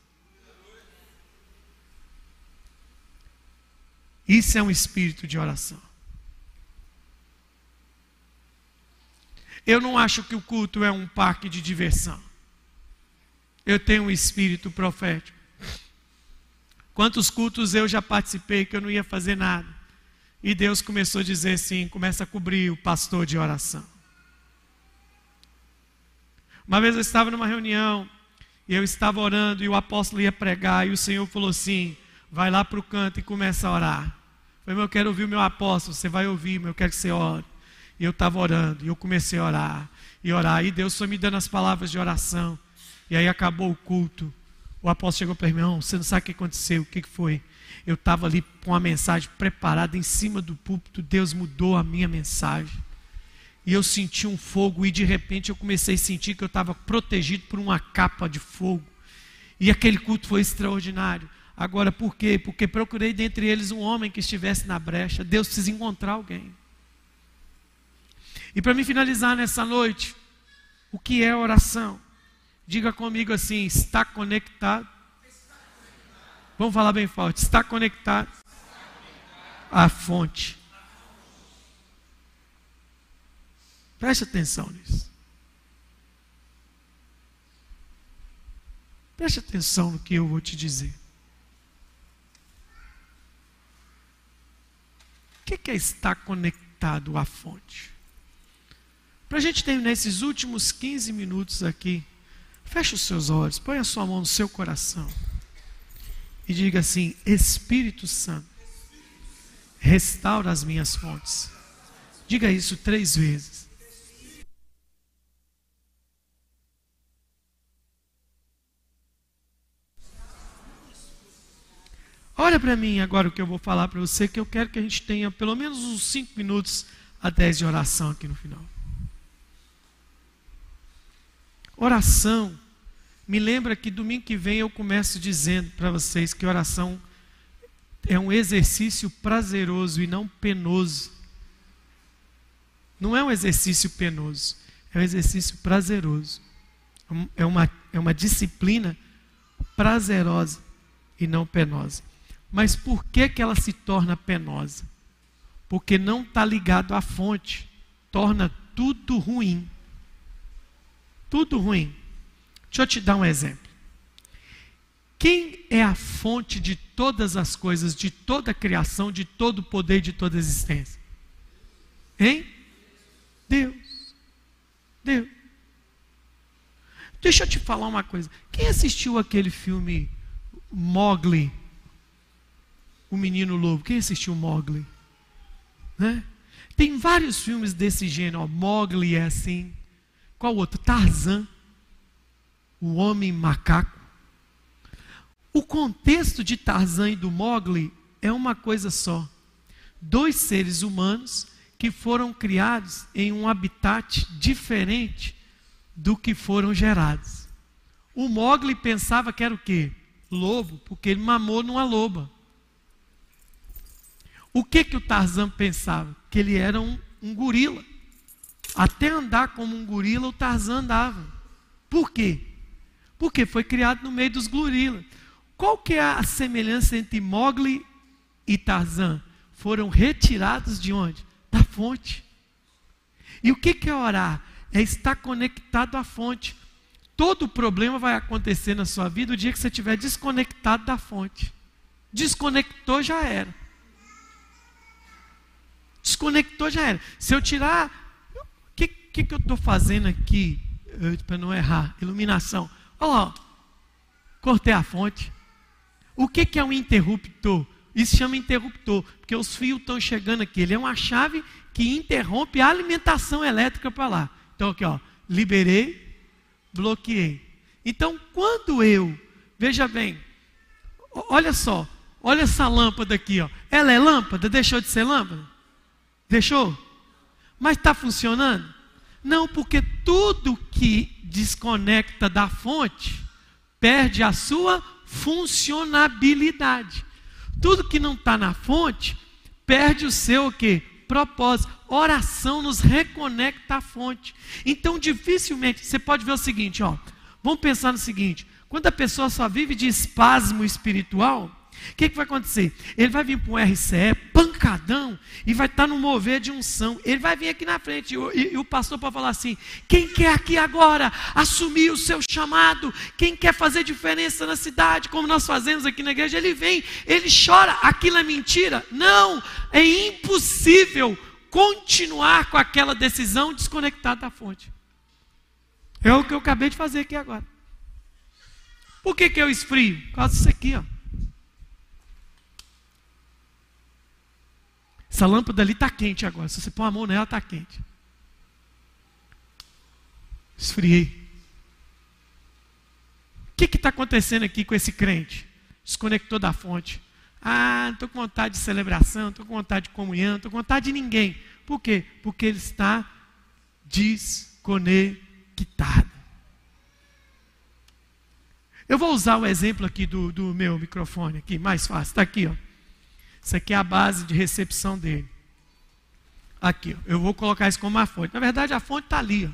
Speaker 1: Isso é um espírito de oração. Eu não acho que o culto é um parque de diversão. Eu tenho um espírito profético. Quantos cultos eu já participei que eu não ia fazer nada? E Deus começou a dizer assim: começa a cobrir o pastor de oração. Uma vez eu estava numa reunião, e eu estava orando, e o apóstolo ia pregar, e o Senhor falou assim: vai lá para o canto e começa a orar. Eu falei, eu quero ouvir o meu apóstolo, você vai ouvir, eu quero que você ore. E eu estava orando, e eu comecei a orar, e orar, e Deus foi me dando as palavras de oração. E aí acabou o culto. O apóstolo chegou para mim, irmão, você não sabe o que aconteceu, o que foi? eu estava ali com a mensagem preparada em cima do púlpito, Deus mudou a minha mensagem. E eu senti um fogo, e de repente eu comecei a sentir que eu estava protegido por uma capa de fogo. E aquele culto foi extraordinário. Agora, por quê? Porque procurei dentre eles um homem que estivesse na brecha. Deus precisa encontrar alguém. E para me finalizar nessa noite, o que é oração? Diga comigo assim: está conectado Vamos falar bem forte. Está conectado à fonte. Preste atenção nisso. Preste atenção no que eu vou te dizer. O que é estar conectado à fonte? Para a gente terminar esses últimos 15 minutos aqui, feche os seus olhos, põe a sua mão no seu coração e diga assim: Espírito Santo, restaura as minhas fontes. Diga isso três vezes. Olha para mim agora o que eu vou falar para você, que eu quero que a gente tenha pelo menos uns cinco minutos a dez de oração aqui no final. Oração me lembra que domingo que vem eu começo dizendo para vocês que oração é um exercício prazeroso e não penoso. Não é um exercício penoso, é um exercício prazeroso. É uma, é uma disciplina prazerosa e não penosa. Mas por que, que ela se torna penosa? Porque não está ligado à fonte, torna tudo ruim. Tudo ruim. Deixa eu te dar um exemplo. Quem é a fonte de todas as coisas, de toda a criação, de todo o poder, de toda a existência? Hein? Deus. Deus. Deixa eu te falar uma coisa. Quem assistiu aquele filme Mogli? O Menino Lobo. Quem assistiu Mogli? Né? Tem vários filmes desse gênero. Mogli é assim. Qual outro? Tarzan o homem macaco. O contexto de Tarzan e do Mogli é uma coisa só. Dois seres humanos que foram criados em um habitat diferente do que foram gerados. O Mogli pensava que era o quê? Lobo, porque ele mamou numa loba. O que que o Tarzan pensava? Que ele era um, um gorila. Até andar como um gorila, o Tarzan andava. Por quê? Porque foi criado no meio dos gorilas. Qual que é a semelhança entre Mogli e Tarzan? Foram retirados de onde? Da fonte. E o que, que é orar? É estar conectado à fonte. Todo problema vai acontecer na sua vida o dia que você estiver desconectado da fonte. Desconectou, já era. Desconectou, já era. Se eu tirar. Que, que, eu estou fazendo aqui? Para não errar. Iluminação. Olha lá, cortei a fonte. O que, que é um interruptor? Isso chama interruptor, porque os fios estão chegando aqui. Ele é uma chave que interrompe a alimentação elétrica para lá. Então, aqui, ó, liberei, bloqueei. Então, quando eu, veja bem, Olha só, olha essa lâmpada aqui, ó. Ela é lâmpada? Deixou de ser lâmpada? Deixou? Mas está funcionando? Não, porque tudo que desconecta da fonte perde a sua funcionabilidade. Tudo que não está na fonte perde o seu o quê? propósito. Oração nos reconecta à fonte. Então, dificilmente, você pode ver o seguinte, ó. Vamos pensar no seguinte: quando a pessoa só vive de espasmo espiritual, o que, que, vai acontecer? Ele vai vir para um RCE, pancadão, e vai estar tá no mover de unção. Ele vai vir aqui na frente, e, e, o pastor pode falar assim: quem quer aqui agora assumir o seu chamado, quem quer fazer diferença na cidade, como nós fazemos aqui na igreja, ele vem, ele chora, aquilo é mentira? Não, é impossível continuar com aquela decisão desconectada da fonte. É o que eu acabei de fazer aqui agora. Por que, que eu esfrio? Por causa disso aqui, ó. Essa lâmpada ali está quente agora. Se você pôr a mão nela, está quente. Esfriei. O que está acontecendo aqui com esse crente? Desconectou da fonte. Ah, não estou com vontade de celebração, não estou com vontade de comunhão, não estou com vontade de ninguém. Por quê? Porque ele está desconectado. Eu vou usar o exemplo aqui do, do meu microfone, aqui, mais fácil. Está aqui, ó. Isso aqui é a base de recepção dele. Aqui, eu vou colocar isso como uma fonte. Na verdade, a fonte está ali.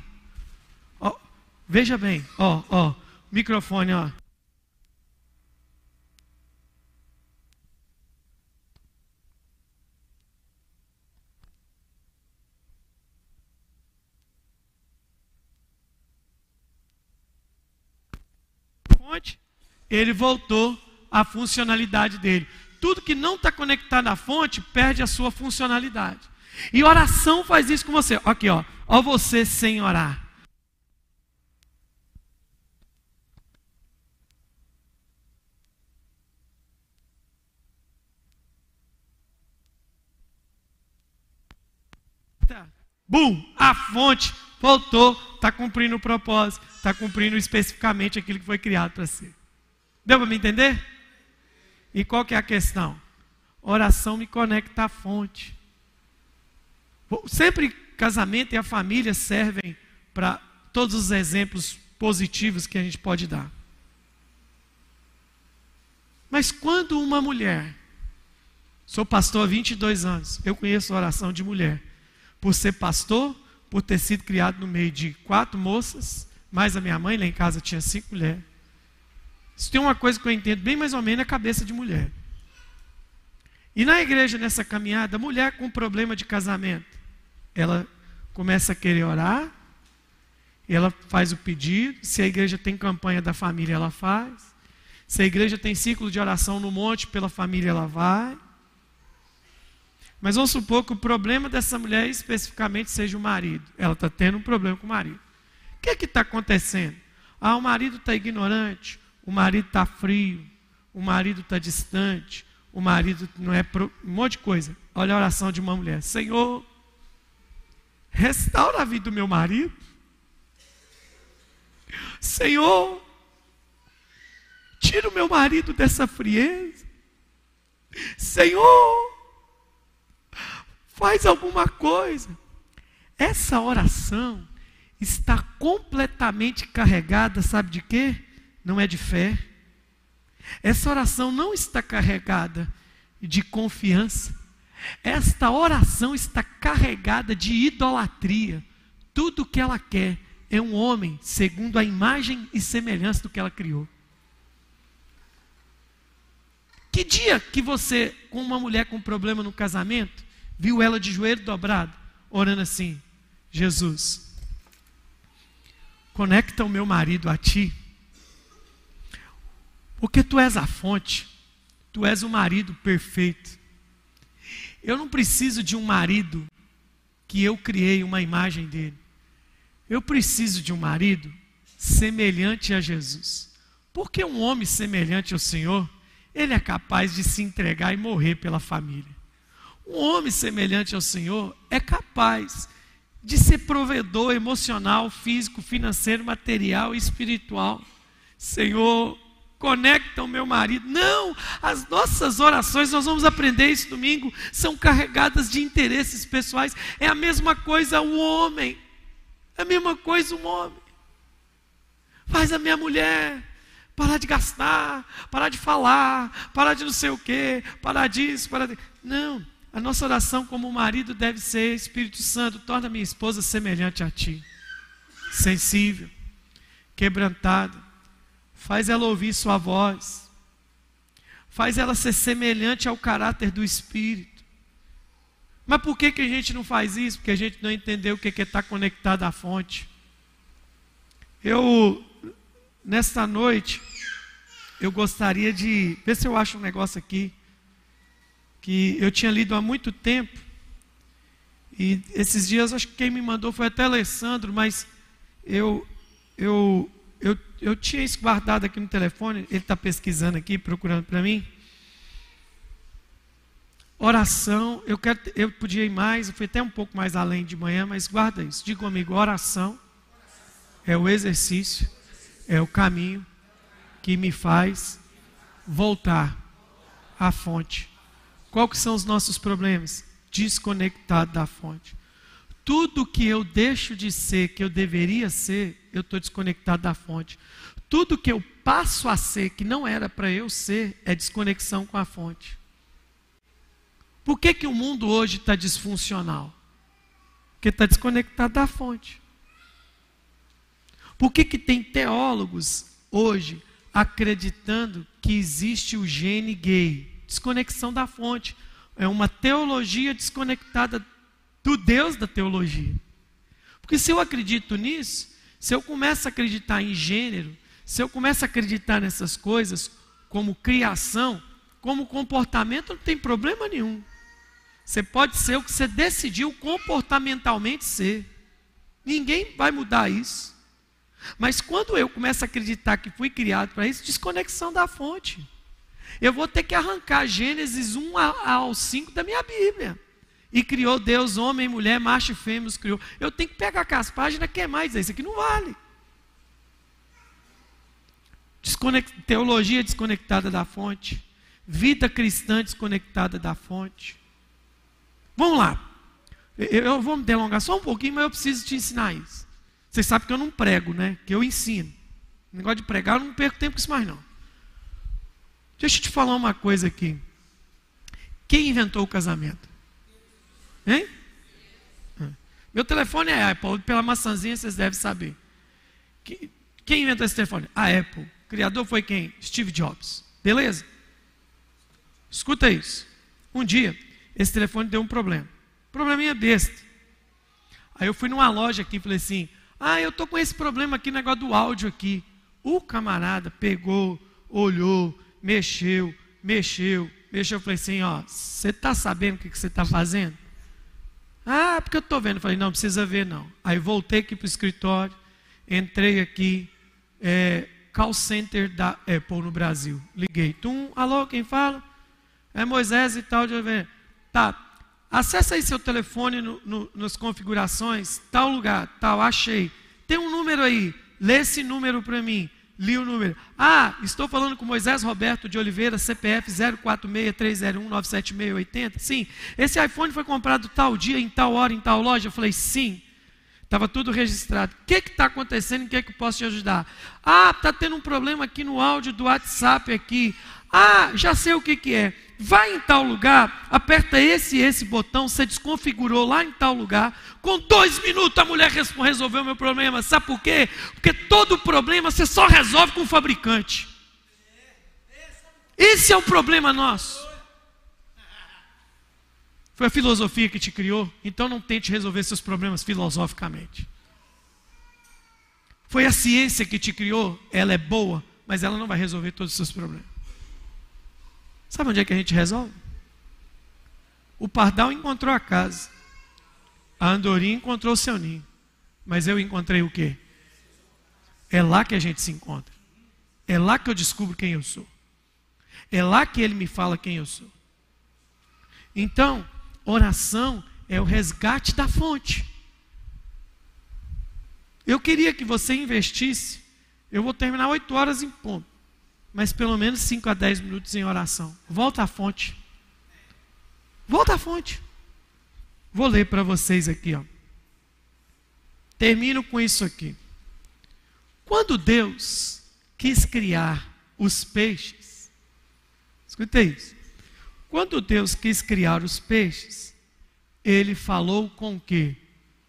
Speaker 1: Ó. Ó, veja bem, ó, ó, microfone, ó. Fonte, ele voltou à funcionalidade dele tudo que não está conectado à fonte perde a sua funcionalidade. E oração faz isso com você. Aqui, ó. Ó você sem orar. Tá. Bum! A fonte voltou, está cumprindo o propósito, está cumprindo especificamente aquilo que foi criado para ser. Deu para me entender? E qual que é a questão? Oração me conecta à fonte. Sempre casamento e a família servem para todos os exemplos positivos que a gente pode dar. Mas quando uma mulher, sou pastor há 22 anos, eu conheço oração de mulher, por ser pastor, por ter sido criado no meio de quatro moças, mais a minha mãe, lá em casa tinha cinco mulheres. Isso tem uma coisa que eu entendo bem mais ou menos na cabeça de mulher. E na igreja, nessa caminhada, mulher com problema de casamento, ela começa a querer orar, ela faz o pedido. Se a igreja tem campanha da família, ela faz. Se a igreja tem ciclo de oração no monte, pela família, ela vai. Mas vamos supor que o problema dessa mulher especificamente seja o marido. Ela está tendo um problema com o marido. O que é está acontecendo? Ah, o marido está ignorante, o marido está frio, o marido está distante, o marido não é. Pro... um monte de coisa. Olha a oração de uma mulher: Senhor, restaura a vida do meu marido. Senhor, tira o meu marido dessa frieza. Senhor, faz alguma coisa. Essa oração está completamente carregada, sabe de quê? Não é de fé. Essa oração não está carregada de confiança. Esta oração está carregada de idolatria. Tudo o que ela quer é um homem segundo a imagem e semelhança do que ela criou. Que dia que você, com uma mulher com problema no casamento, viu ela de joelho dobrado, orando assim: Jesus, conecta o meu marido a ti porque tu és a fonte, tu és o marido perfeito. Eu não preciso de um marido que eu criei uma imagem dele. Eu preciso de um marido semelhante a Jesus. Porque um homem semelhante ao Senhor, ele é capaz de se entregar e morrer pela família. Um homem semelhante ao Senhor é capaz de ser provedor emocional, físico, financeiro, material e espiritual. Senhor, conecta o meu marido. Não, as nossas orações, nós vamos aprender isso domingo, são carregadas de interesses pessoais. É a mesma coisa o homem. É a mesma coisa um homem. Faz a minha mulher parar de gastar, parar de falar, parar de não sei o quê, parar disso, parar de... Não, a nossa oração como marido deve ser: Espírito Santo, torna minha esposa semelhante a ti, sensível, quebrantada, faz ela ouvir Sua voz, faz ela ser semelhante ao caráter do Espírito. Mas por que, que a gente não faz isso? Porque a gente não entendeu o que é estar conectado à fonte. Eu, nesta noite, eu gostaria de. Ver se eu acho um negócio aqui. Que eu tinha lido há muito tempo. E esses dias, acho que quem me mandou foi até Alessandro, mas eu, eu, eu, tinha isso guardado aqui no telefone. Ele está pesquisando aqui, procurando para mim. Oração, eu, quero, eu podia ir mais, eu fui até um pouco mais além de manhã, mas guarda isso. Diga comigo: oração é o exercício, é o caminho que me faz voltar à fonte. Qual são os nossos problemas? Desconectado da fonte. Tudo que eu deixo de ser, que eu deveria ser, eu estou desconectado da fonte. Tudo que eu passo a ser, que não era para eu ser, é desconexão com a fonte. Por que, que o mundo hoje está disfuncional? Porque está desconectado da fonte. Por que, que tem teólogos hoje acreditando que existe o gene gay? Desconexão da fonte. É uma teologia desconectada do Deus da teologia. Porque se eu acredito nisso, se eu começo a acreditar em gênero, se eu começo a acreditar nessas coisas como criação, como comportamento, não tem problema nenhum. Você pode ser o que você decidiu comportamentalmente ser. Ninguém vai mudar isso. Mas quando eu começo a acreditar que fui criado para isso, desconexão da fonte. Eu vou ter que arrancar Gênesis 1 ao 5 da minha Bíblia. E criou Deus, homem, mulher, macho e fêmea, os criou. Eu tenho que pegar aquelas páginas, que é mais, isso aqui não vale. Teologia desconectada da fonte. Vida cristã desconectada da fonte. Vamos lá. Eu vou me delongar só um pouquinho, mas eu preciso te ensinar isso. Você sabe que eu não prego, né? Que eu ensino. O negócio de pregar, eu não perco tempo com isso mais não. Deixa eu te falar uma coisa aqui. Quem inventou o casamento? Hein? Meu telefone é Apple, pela maçãzinha vocês devem saber. Quem inventou esse telefone? A Apple. O criador foi quem? Steve Jobs. Beleza? Escuta isso. Um dia, esse telefone deu um problema. Probleminha besta. Aí eu fui numa loja aqui e falei assim: Ah, eu tô com esse problema aqui, negócio do áudio aqui. O camarada pegou, olhou, mexeu, mexeu, mexeu. Eu falei assim: Ó, você está sabendo o que, você está fazendo? Ah, porque eu estou vendo. Eu falei: Não, precisa ver não. Aí voltei aqui para o escritório, entrei aqui, é, call center da Apple no Brasil. Liguei. Tum, alô, quem fala? É Moisés e tal de. Tá. Acessa aí seu telefone no, no, nas configurações, tal lugar, tal, achei. Tem um número aí, lê esse número para mim. Li o número. Ah, estou falando com Moisés Roberto de Oliveira, CPF 046301976080. Sim, esse iPhone foi comprado tal dia, em tal hora, em tal loja. Eu falei, sim. Estava tudo registrado. O que está acontecendo? Em que, que eu posso te ajudar? Ah, está tendo um problema aqui no áudio do WhatsApp aqui. Ah, já sei o que, que é. Vai em tal lugar, aperta esse e esse botão, você desconfigurou lá em tal lugar. Com dois minutos a mulher resolveu o meu problema. Sabe por quê? Porque todo problema você só resolve com o fabricante. Esse é o problema nosso. Foi a filosofia que te criou, então não tente resolver seus problemas filosoficamente. Foi a ciência que te criou, ela é boa, mas ela não vai resolver todos os seus problemas. Sabe onde é que a gente resolve? O pardal encontrou a casa. A andorinha encontrou o seu ninho. Mas eu encontrei o quê? É lá que a gente se encontra. É lá que eu descubro quem eu sou. É lá que ele me fala quem eu sou. Então, oração é o resgate da fonte. Eu queria que você investisse. Eu vou terminar oito horas em ponto. Mas pelo menos 5 a 10 minutos em oração. Volta à fonte. Volta à fonte. Vou ler para vocês aqui, ó. Termino com isso aqui. Quando Deus quis criar os peixes, escuta isso. Quando Deus quis criar os peixes, ele falou com o quê?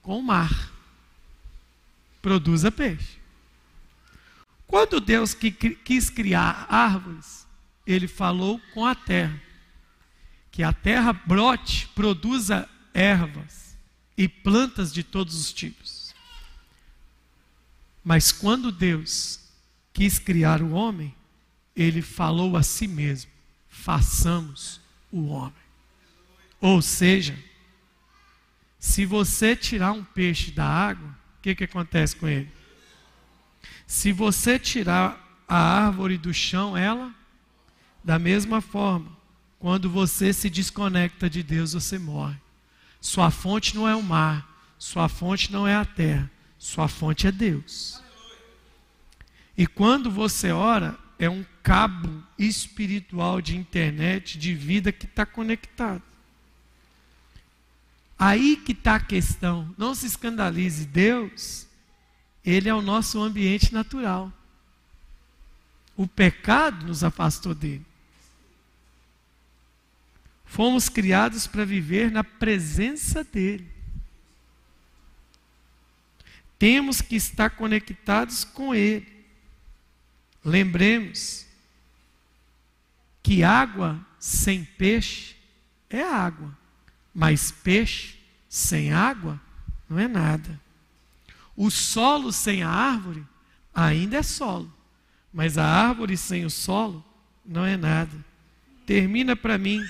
Speaker 1: Com o mar. Produza peixe. Quando Deus quis criar árvores, ele falou com a terra. Que a terra brote, produza ervas e plantas de todos os tipos. Mas quando Deus quis criar o homem, ele falou a si mesmo: façamos o homem. Ou seja, se você tirar um peixe da água, o que, que acontece com ele? Se você tirar a árvore do chão, ela, da mesma forma, quando você se desconecta de Deus, você morre. Sua fonte não é o mar, sua fonte não é a terra, sua fonte é Deus. E quando você ora, é um cabo espiritual de internet, de vida que está conectado. Aí que está a questão. Não se escandalize. Deus, Ele é o nosso ambiente natural. O pecado nos afastou dele. Fomos criados para viver na presença dele. Temos que estar conectados com ele. Lembremos que água sem peixe é água, mas peixe sem água não é nada. O solo sem a árvore ainda é solo, mas a árvore sem o solo não é nada. Termina para mim,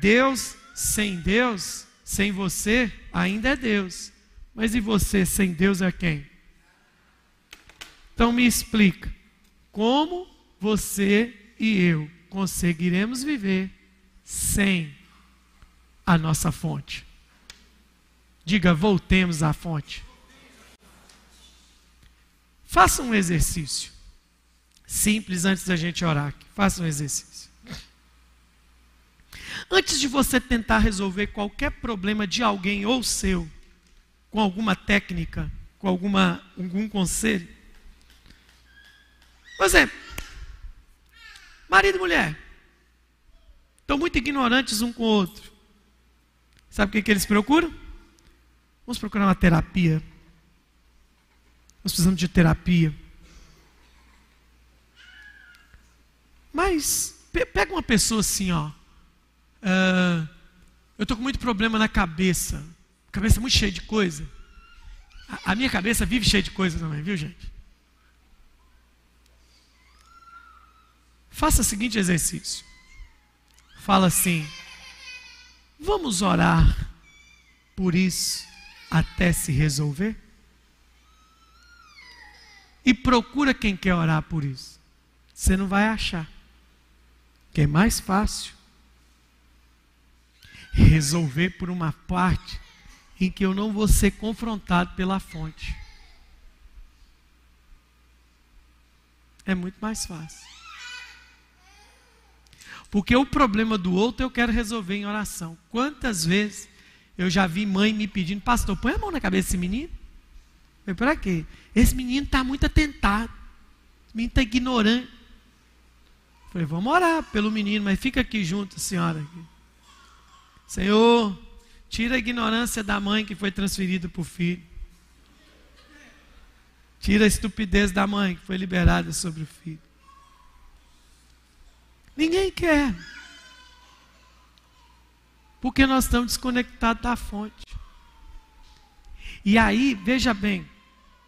Speaker 1: Deus sem Deus, sem você, ainda é Deus. Mas e você sem Deus é quem? Então me explica. Como você e eu conseguiremos viver sem a nossa fonte? Diga, voltemos à fonte. Faça um exercício. Simples antes da gente orar aqui. Faça um exercício. Antes de você tentar resolver qualquer problema de alguém ou seu, com alguma técnica, com alguma, algum conselho, por exemplo, marido e mulher estão muito ignorantes um com o outro. Sabe o que, que eles procuram? Vamos procurar uma terapia. Nós precisamos de terapia. Mas pega uma pessoa assim, ó. Uh, eu estou com muito problema na cabeça. Cabeça muito cheia de coisa. A, a minha cabeça vive cheia de coisa também, viu, gente? Faça o seguinte exercício. Fala assim: Vamos orar por isso até se resolver? E procura quem quer orar por isso. Você não vai achar. Que é mais fácil resolver por uma parte em que eu não vou ser confrontado pela fonte. É muito mais fácil. Porque o problema do outro eu quero resolver em oração. Quantas vezes eu já vi mãe me pedindo, pastor, põe a mão na cabeça desse menino. Falei, para quê? Esse menino está muito atentado. Esse menino está ignorante. Falei, vamos orar pelo menino, mas fica aqui junto, senhora. Senhor, tira a ignorância da mãe que foi transferida para o filho. Tira a estupidez da mãe que foi liberada sobre o filho. Ninguém quer. Porque nós estamos desconectados da fonte. E aí, veja bem,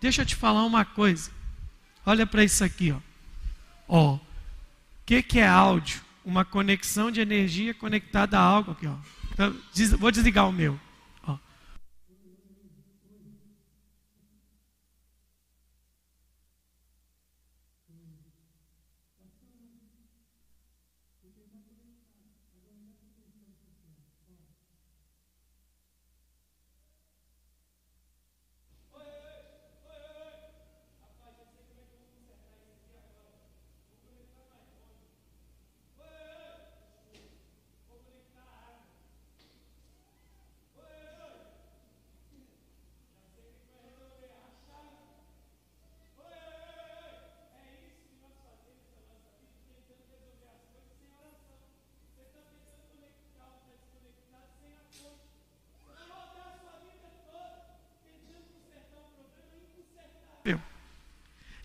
Speaker 1: deixa eu te falar uma coisa. Olha para isso aqui, ó. Ó, o que, que é áudio? Uma conexão de energia conectada a algo aqui, ó. Então, vou desligar o meu.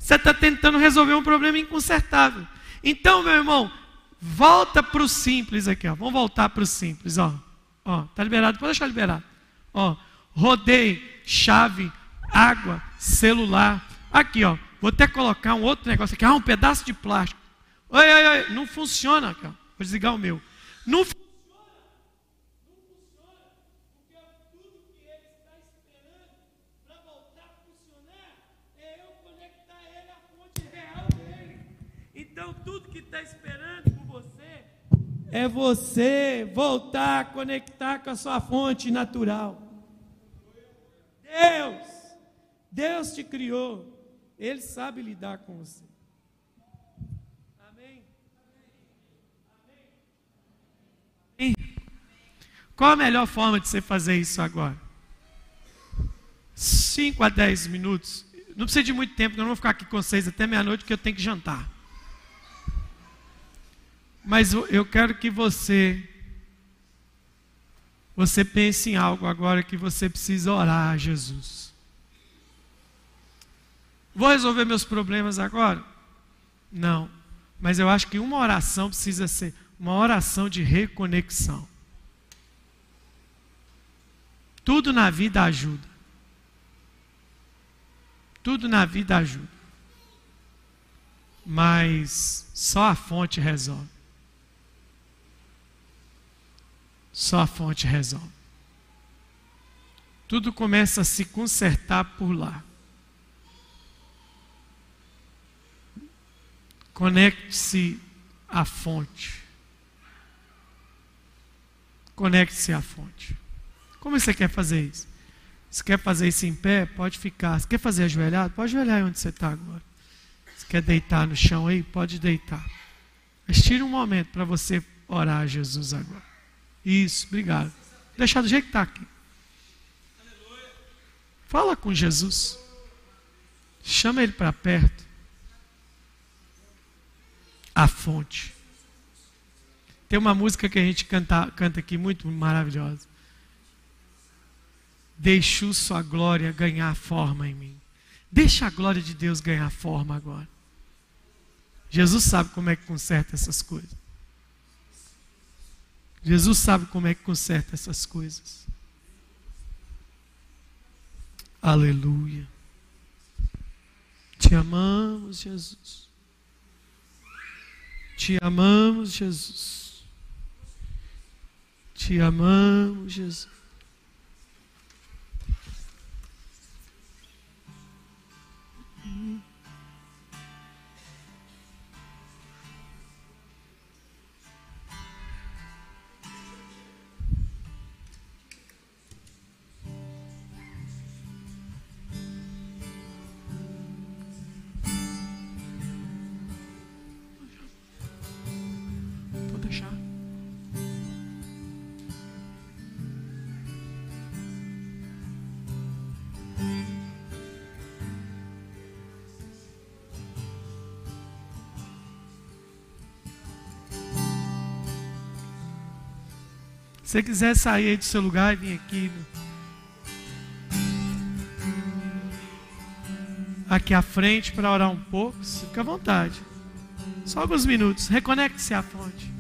Speaker 1: Você está tentando resolver um problema inconsertável. Então, meu irmão, volta para o simples aqui, ó. Vamos voltar para o simples, ó. Ó, tá liberado, pode deixar liberado. Ó, rodei, chave, água, celular. Aqui, ó. Vou até colocar um outro negócio aqui. Ah, um pedaço de plástico. Oi, oi, oi. Não funciona, cara. Vou desligar o meu. Não funciona. Então, tudo que está esperando por você é você voltar a conectar com a sua fonte natural. Deus, Deus te criou, Ele sabe lidar com você. Amém? Amém? Qual a melhor forma de você fazer isso agora? 5 a 10 minutos. Não precisa de muito tempo, eu não vou ficar aqui com vocês até meia-noite, porque eu tenho que jantar. Mas eu quero que você você pense em algo agora que você precisa orar a Jesus. Vou resolver meus problemas agora? Não. Mas eu acho que uma oração precisa ser uma oração de reconexão. Tudo na vida ajuda. Tudo na vida ajuda. Mas só a fonte resolve. Só a fonte resolve. Tudo começa a se consertar por lá. Conecte-se à fonte. Conecte-se à fonte. Como você quer fazer isso? Se quer fazer isso em pé, pode ficar. Se quer fazer ajoelhado, pode ajoelhar onde você está agora. Se quer deitar no chão aí, pode deitar. Mas tira um momento para você orar a Jesus agora. Isso, obrigado. Deixar do jeito que está aqui. Fala com Jesus. Chama ele para perto. A fonte. Tem uma música que a gente canta, canta aqui muito maravilhosa. Deixou sua glória ganhar forma em mim. Deixa a glória de Deus ganhar forma agora. Jesus sabe como é que conserta essas coisas. Jesus sabe como é que conserta essas coisas. Aleluia. Te amamos, Jesus. Te amamos, Jesus. Te amamos, Jesus. Se você quiser sair do seu lugar e vir aqui. Aqui à frente para orar um pouco, fica à vontade. Só alguns minutos. Reconecte-se à fonte.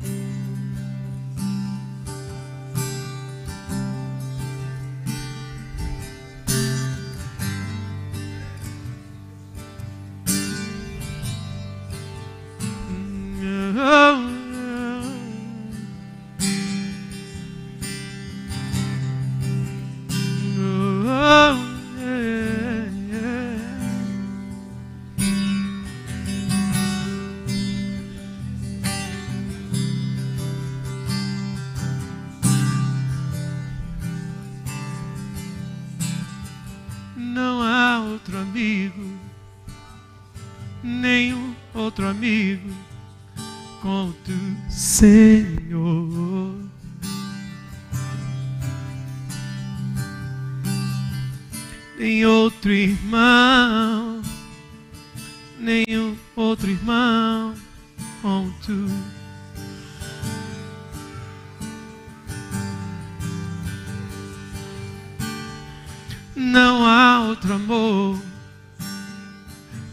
Speaker 1: Não há outro amor,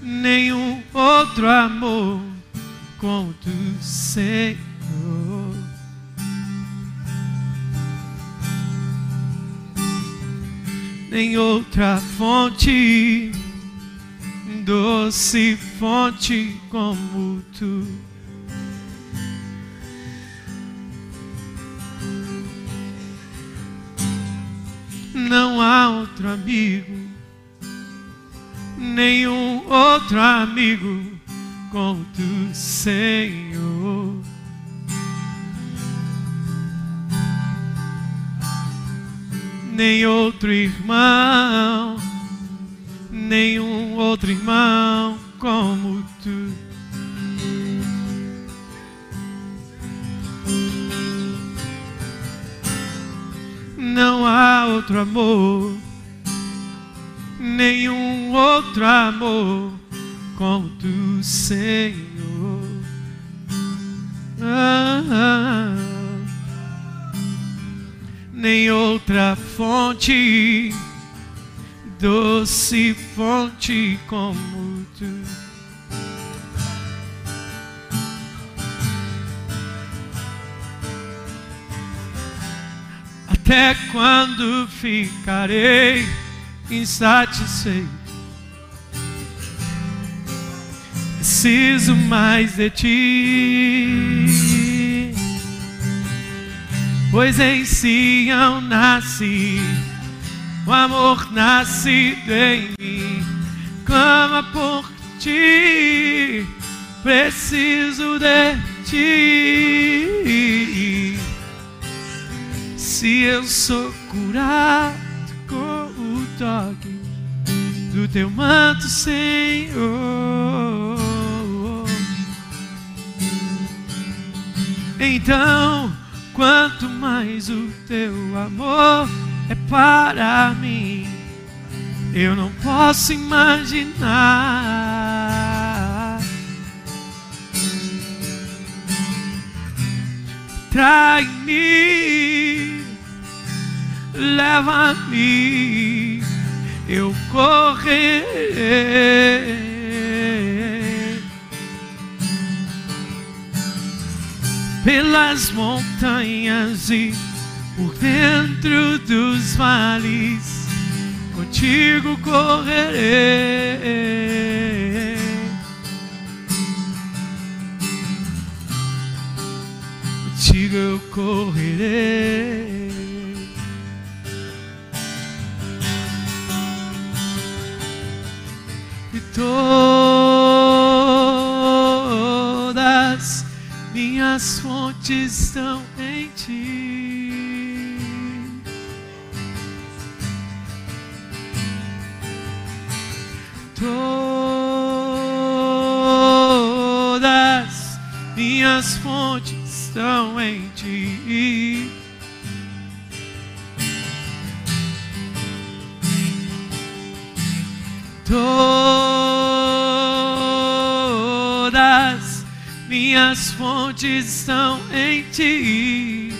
Speaker 1: nenhum outro amor como tu, Senhor. Nem outra fonte, doce fonte como tu. Não há outro amigo nenhum outro amigo como tu, Senhor. Nem outro irmão, nenhum outro irmão como tu. Não há outro amor nenhum outro amor como tu, Senhor. Ah, ah, nem outra fonte, doce fonte como Até quando ficarei? insatisfeito. Preciso mais de ti, pois em Sião nasce, o amor nascido em mim, clama por ti, preciso de ti. Se eu sou curado toque do teu manto, Senhor. Então, quanto mais o teu amor é para mim, eu não posso imaginar. Trai-me, leva-me eu correrei pelas montanhas e por dentro dos vales, contigo correrei. Contigo eu correrei. Todas minhas fontes estão em ti. Todas minhas fontes estão em ti. Todas minhas fontes estão em ti.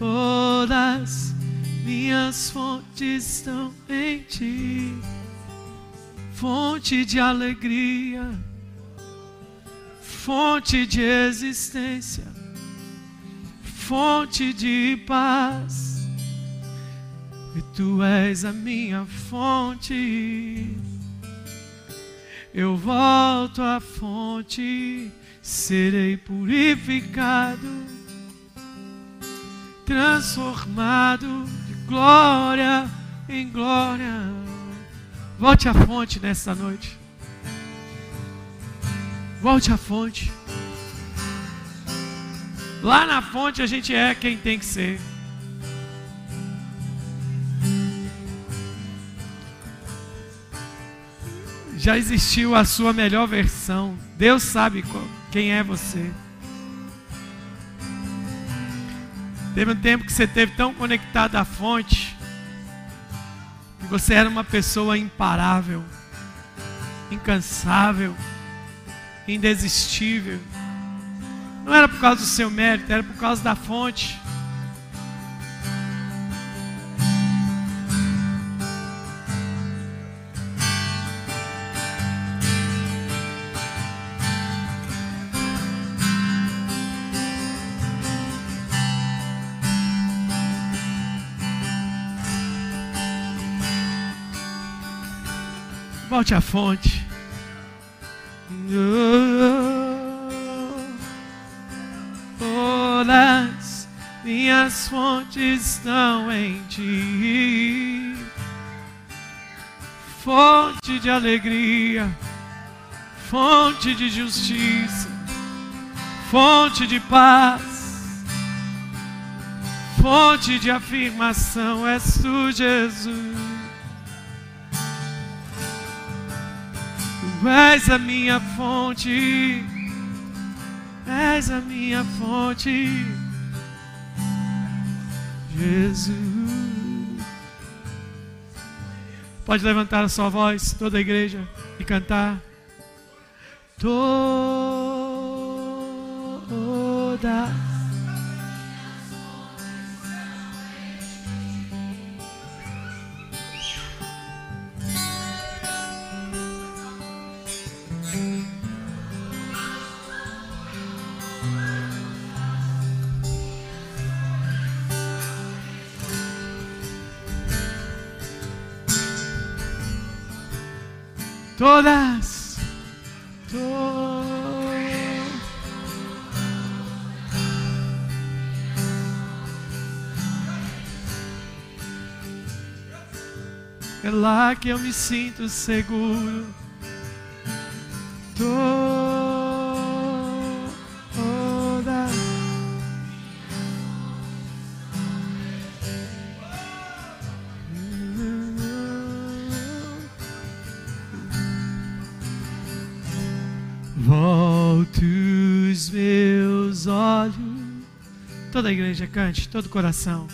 Speaker 1: Todas minhas fontes estão em ti. Fonte de alegria, fonte de existência, fonte de paz e tu és a minha fonte. Eu volto à fonte, serei purificado, transformado de glória em glória. Volte à fonte nessa noite. Volte à fonte. Lá na fonte a gente é quem tem que ser. Já existiu a sua melhor versão. Deus sabe quem é você. Teve um tempo que você esteve tão conectado à fonte que você era uma pessoa imparável, incansável, indesistível. Não era por causa do seu mérito, era por causa da fonte. Volte à fonte. Todas minhas fontes estão em ti. Fonte de alegria, fonte de justiça, fonte de paz, fonte de afirmação és tu, Jesus. Tu és a minha fonte, és a minha fonte, Jesus. Pode levantar a sua voz, toda a igreja, e cantar. Toda todas, todas. É lá que eu me sinto seguro. Toda. Toda a igreja cante, todo o coração.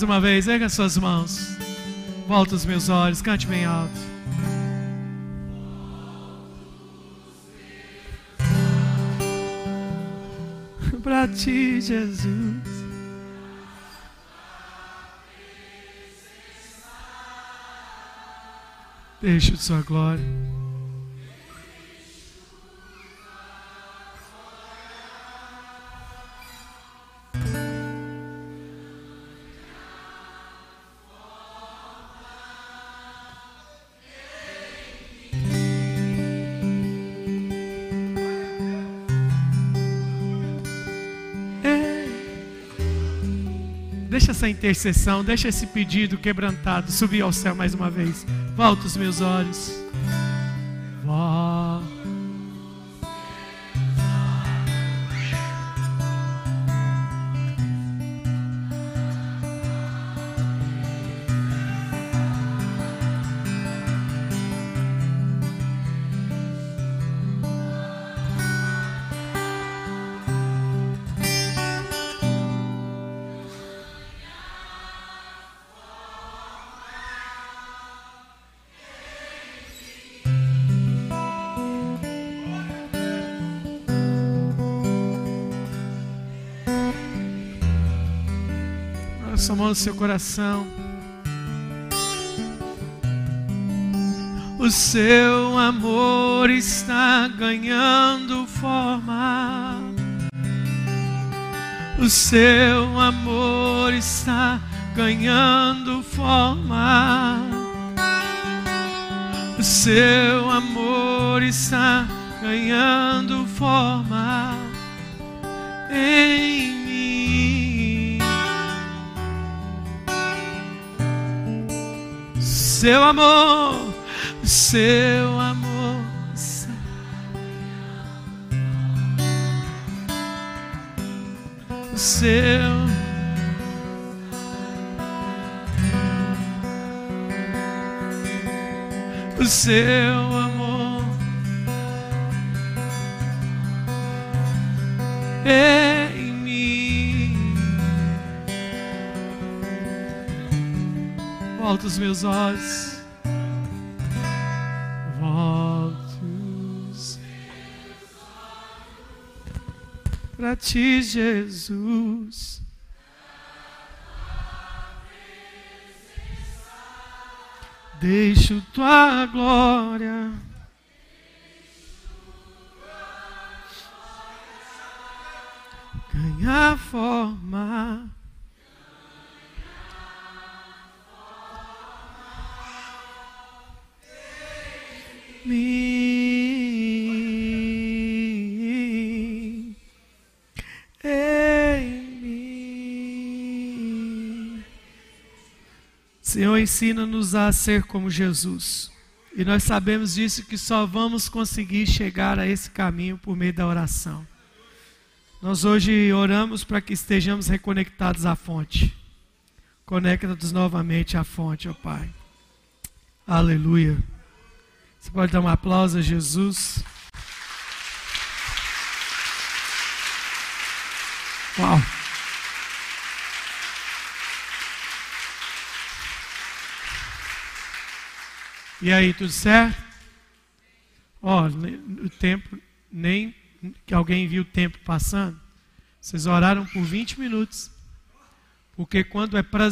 Speaker 1: Mais uma vez, erga suas mãos. Volta os meus olhos, cante bem alto. (laughs) Para ti, Jesus. Deixa de sua glória. Essa intercessão, deixa esse pedido quebrantado subir ao céu mais uma vez. Volta os meus olhos. Sua mão no seu coração. O seu amor está ganhando forma. O seu amor está ganhando forma. O seu amor está ganhando forma em Seu amor, seu amor. O seu o seu amor em mim. volto os meus olhos. Para ti, Jesus. Deixo tua glória. Ganhar forma. Mim, em mim. Senhor, ensina-nos a ser como Jesus. E nós sabemos disso que só vamos conseguir chegar a esse caminho por meio da oração. Nós hoje oramos para que estejamos reconectados à fonte. Conecta-nos novamente à fonte, ó Pai. Aleluia. Você pode dar um aplauso a Jesus. Uau! E aí, tudo certo? Ó, oh, o tempo, nem que alguém viu o tempo passando. Vocês oraram por 20 minutos. Porque quando é prazer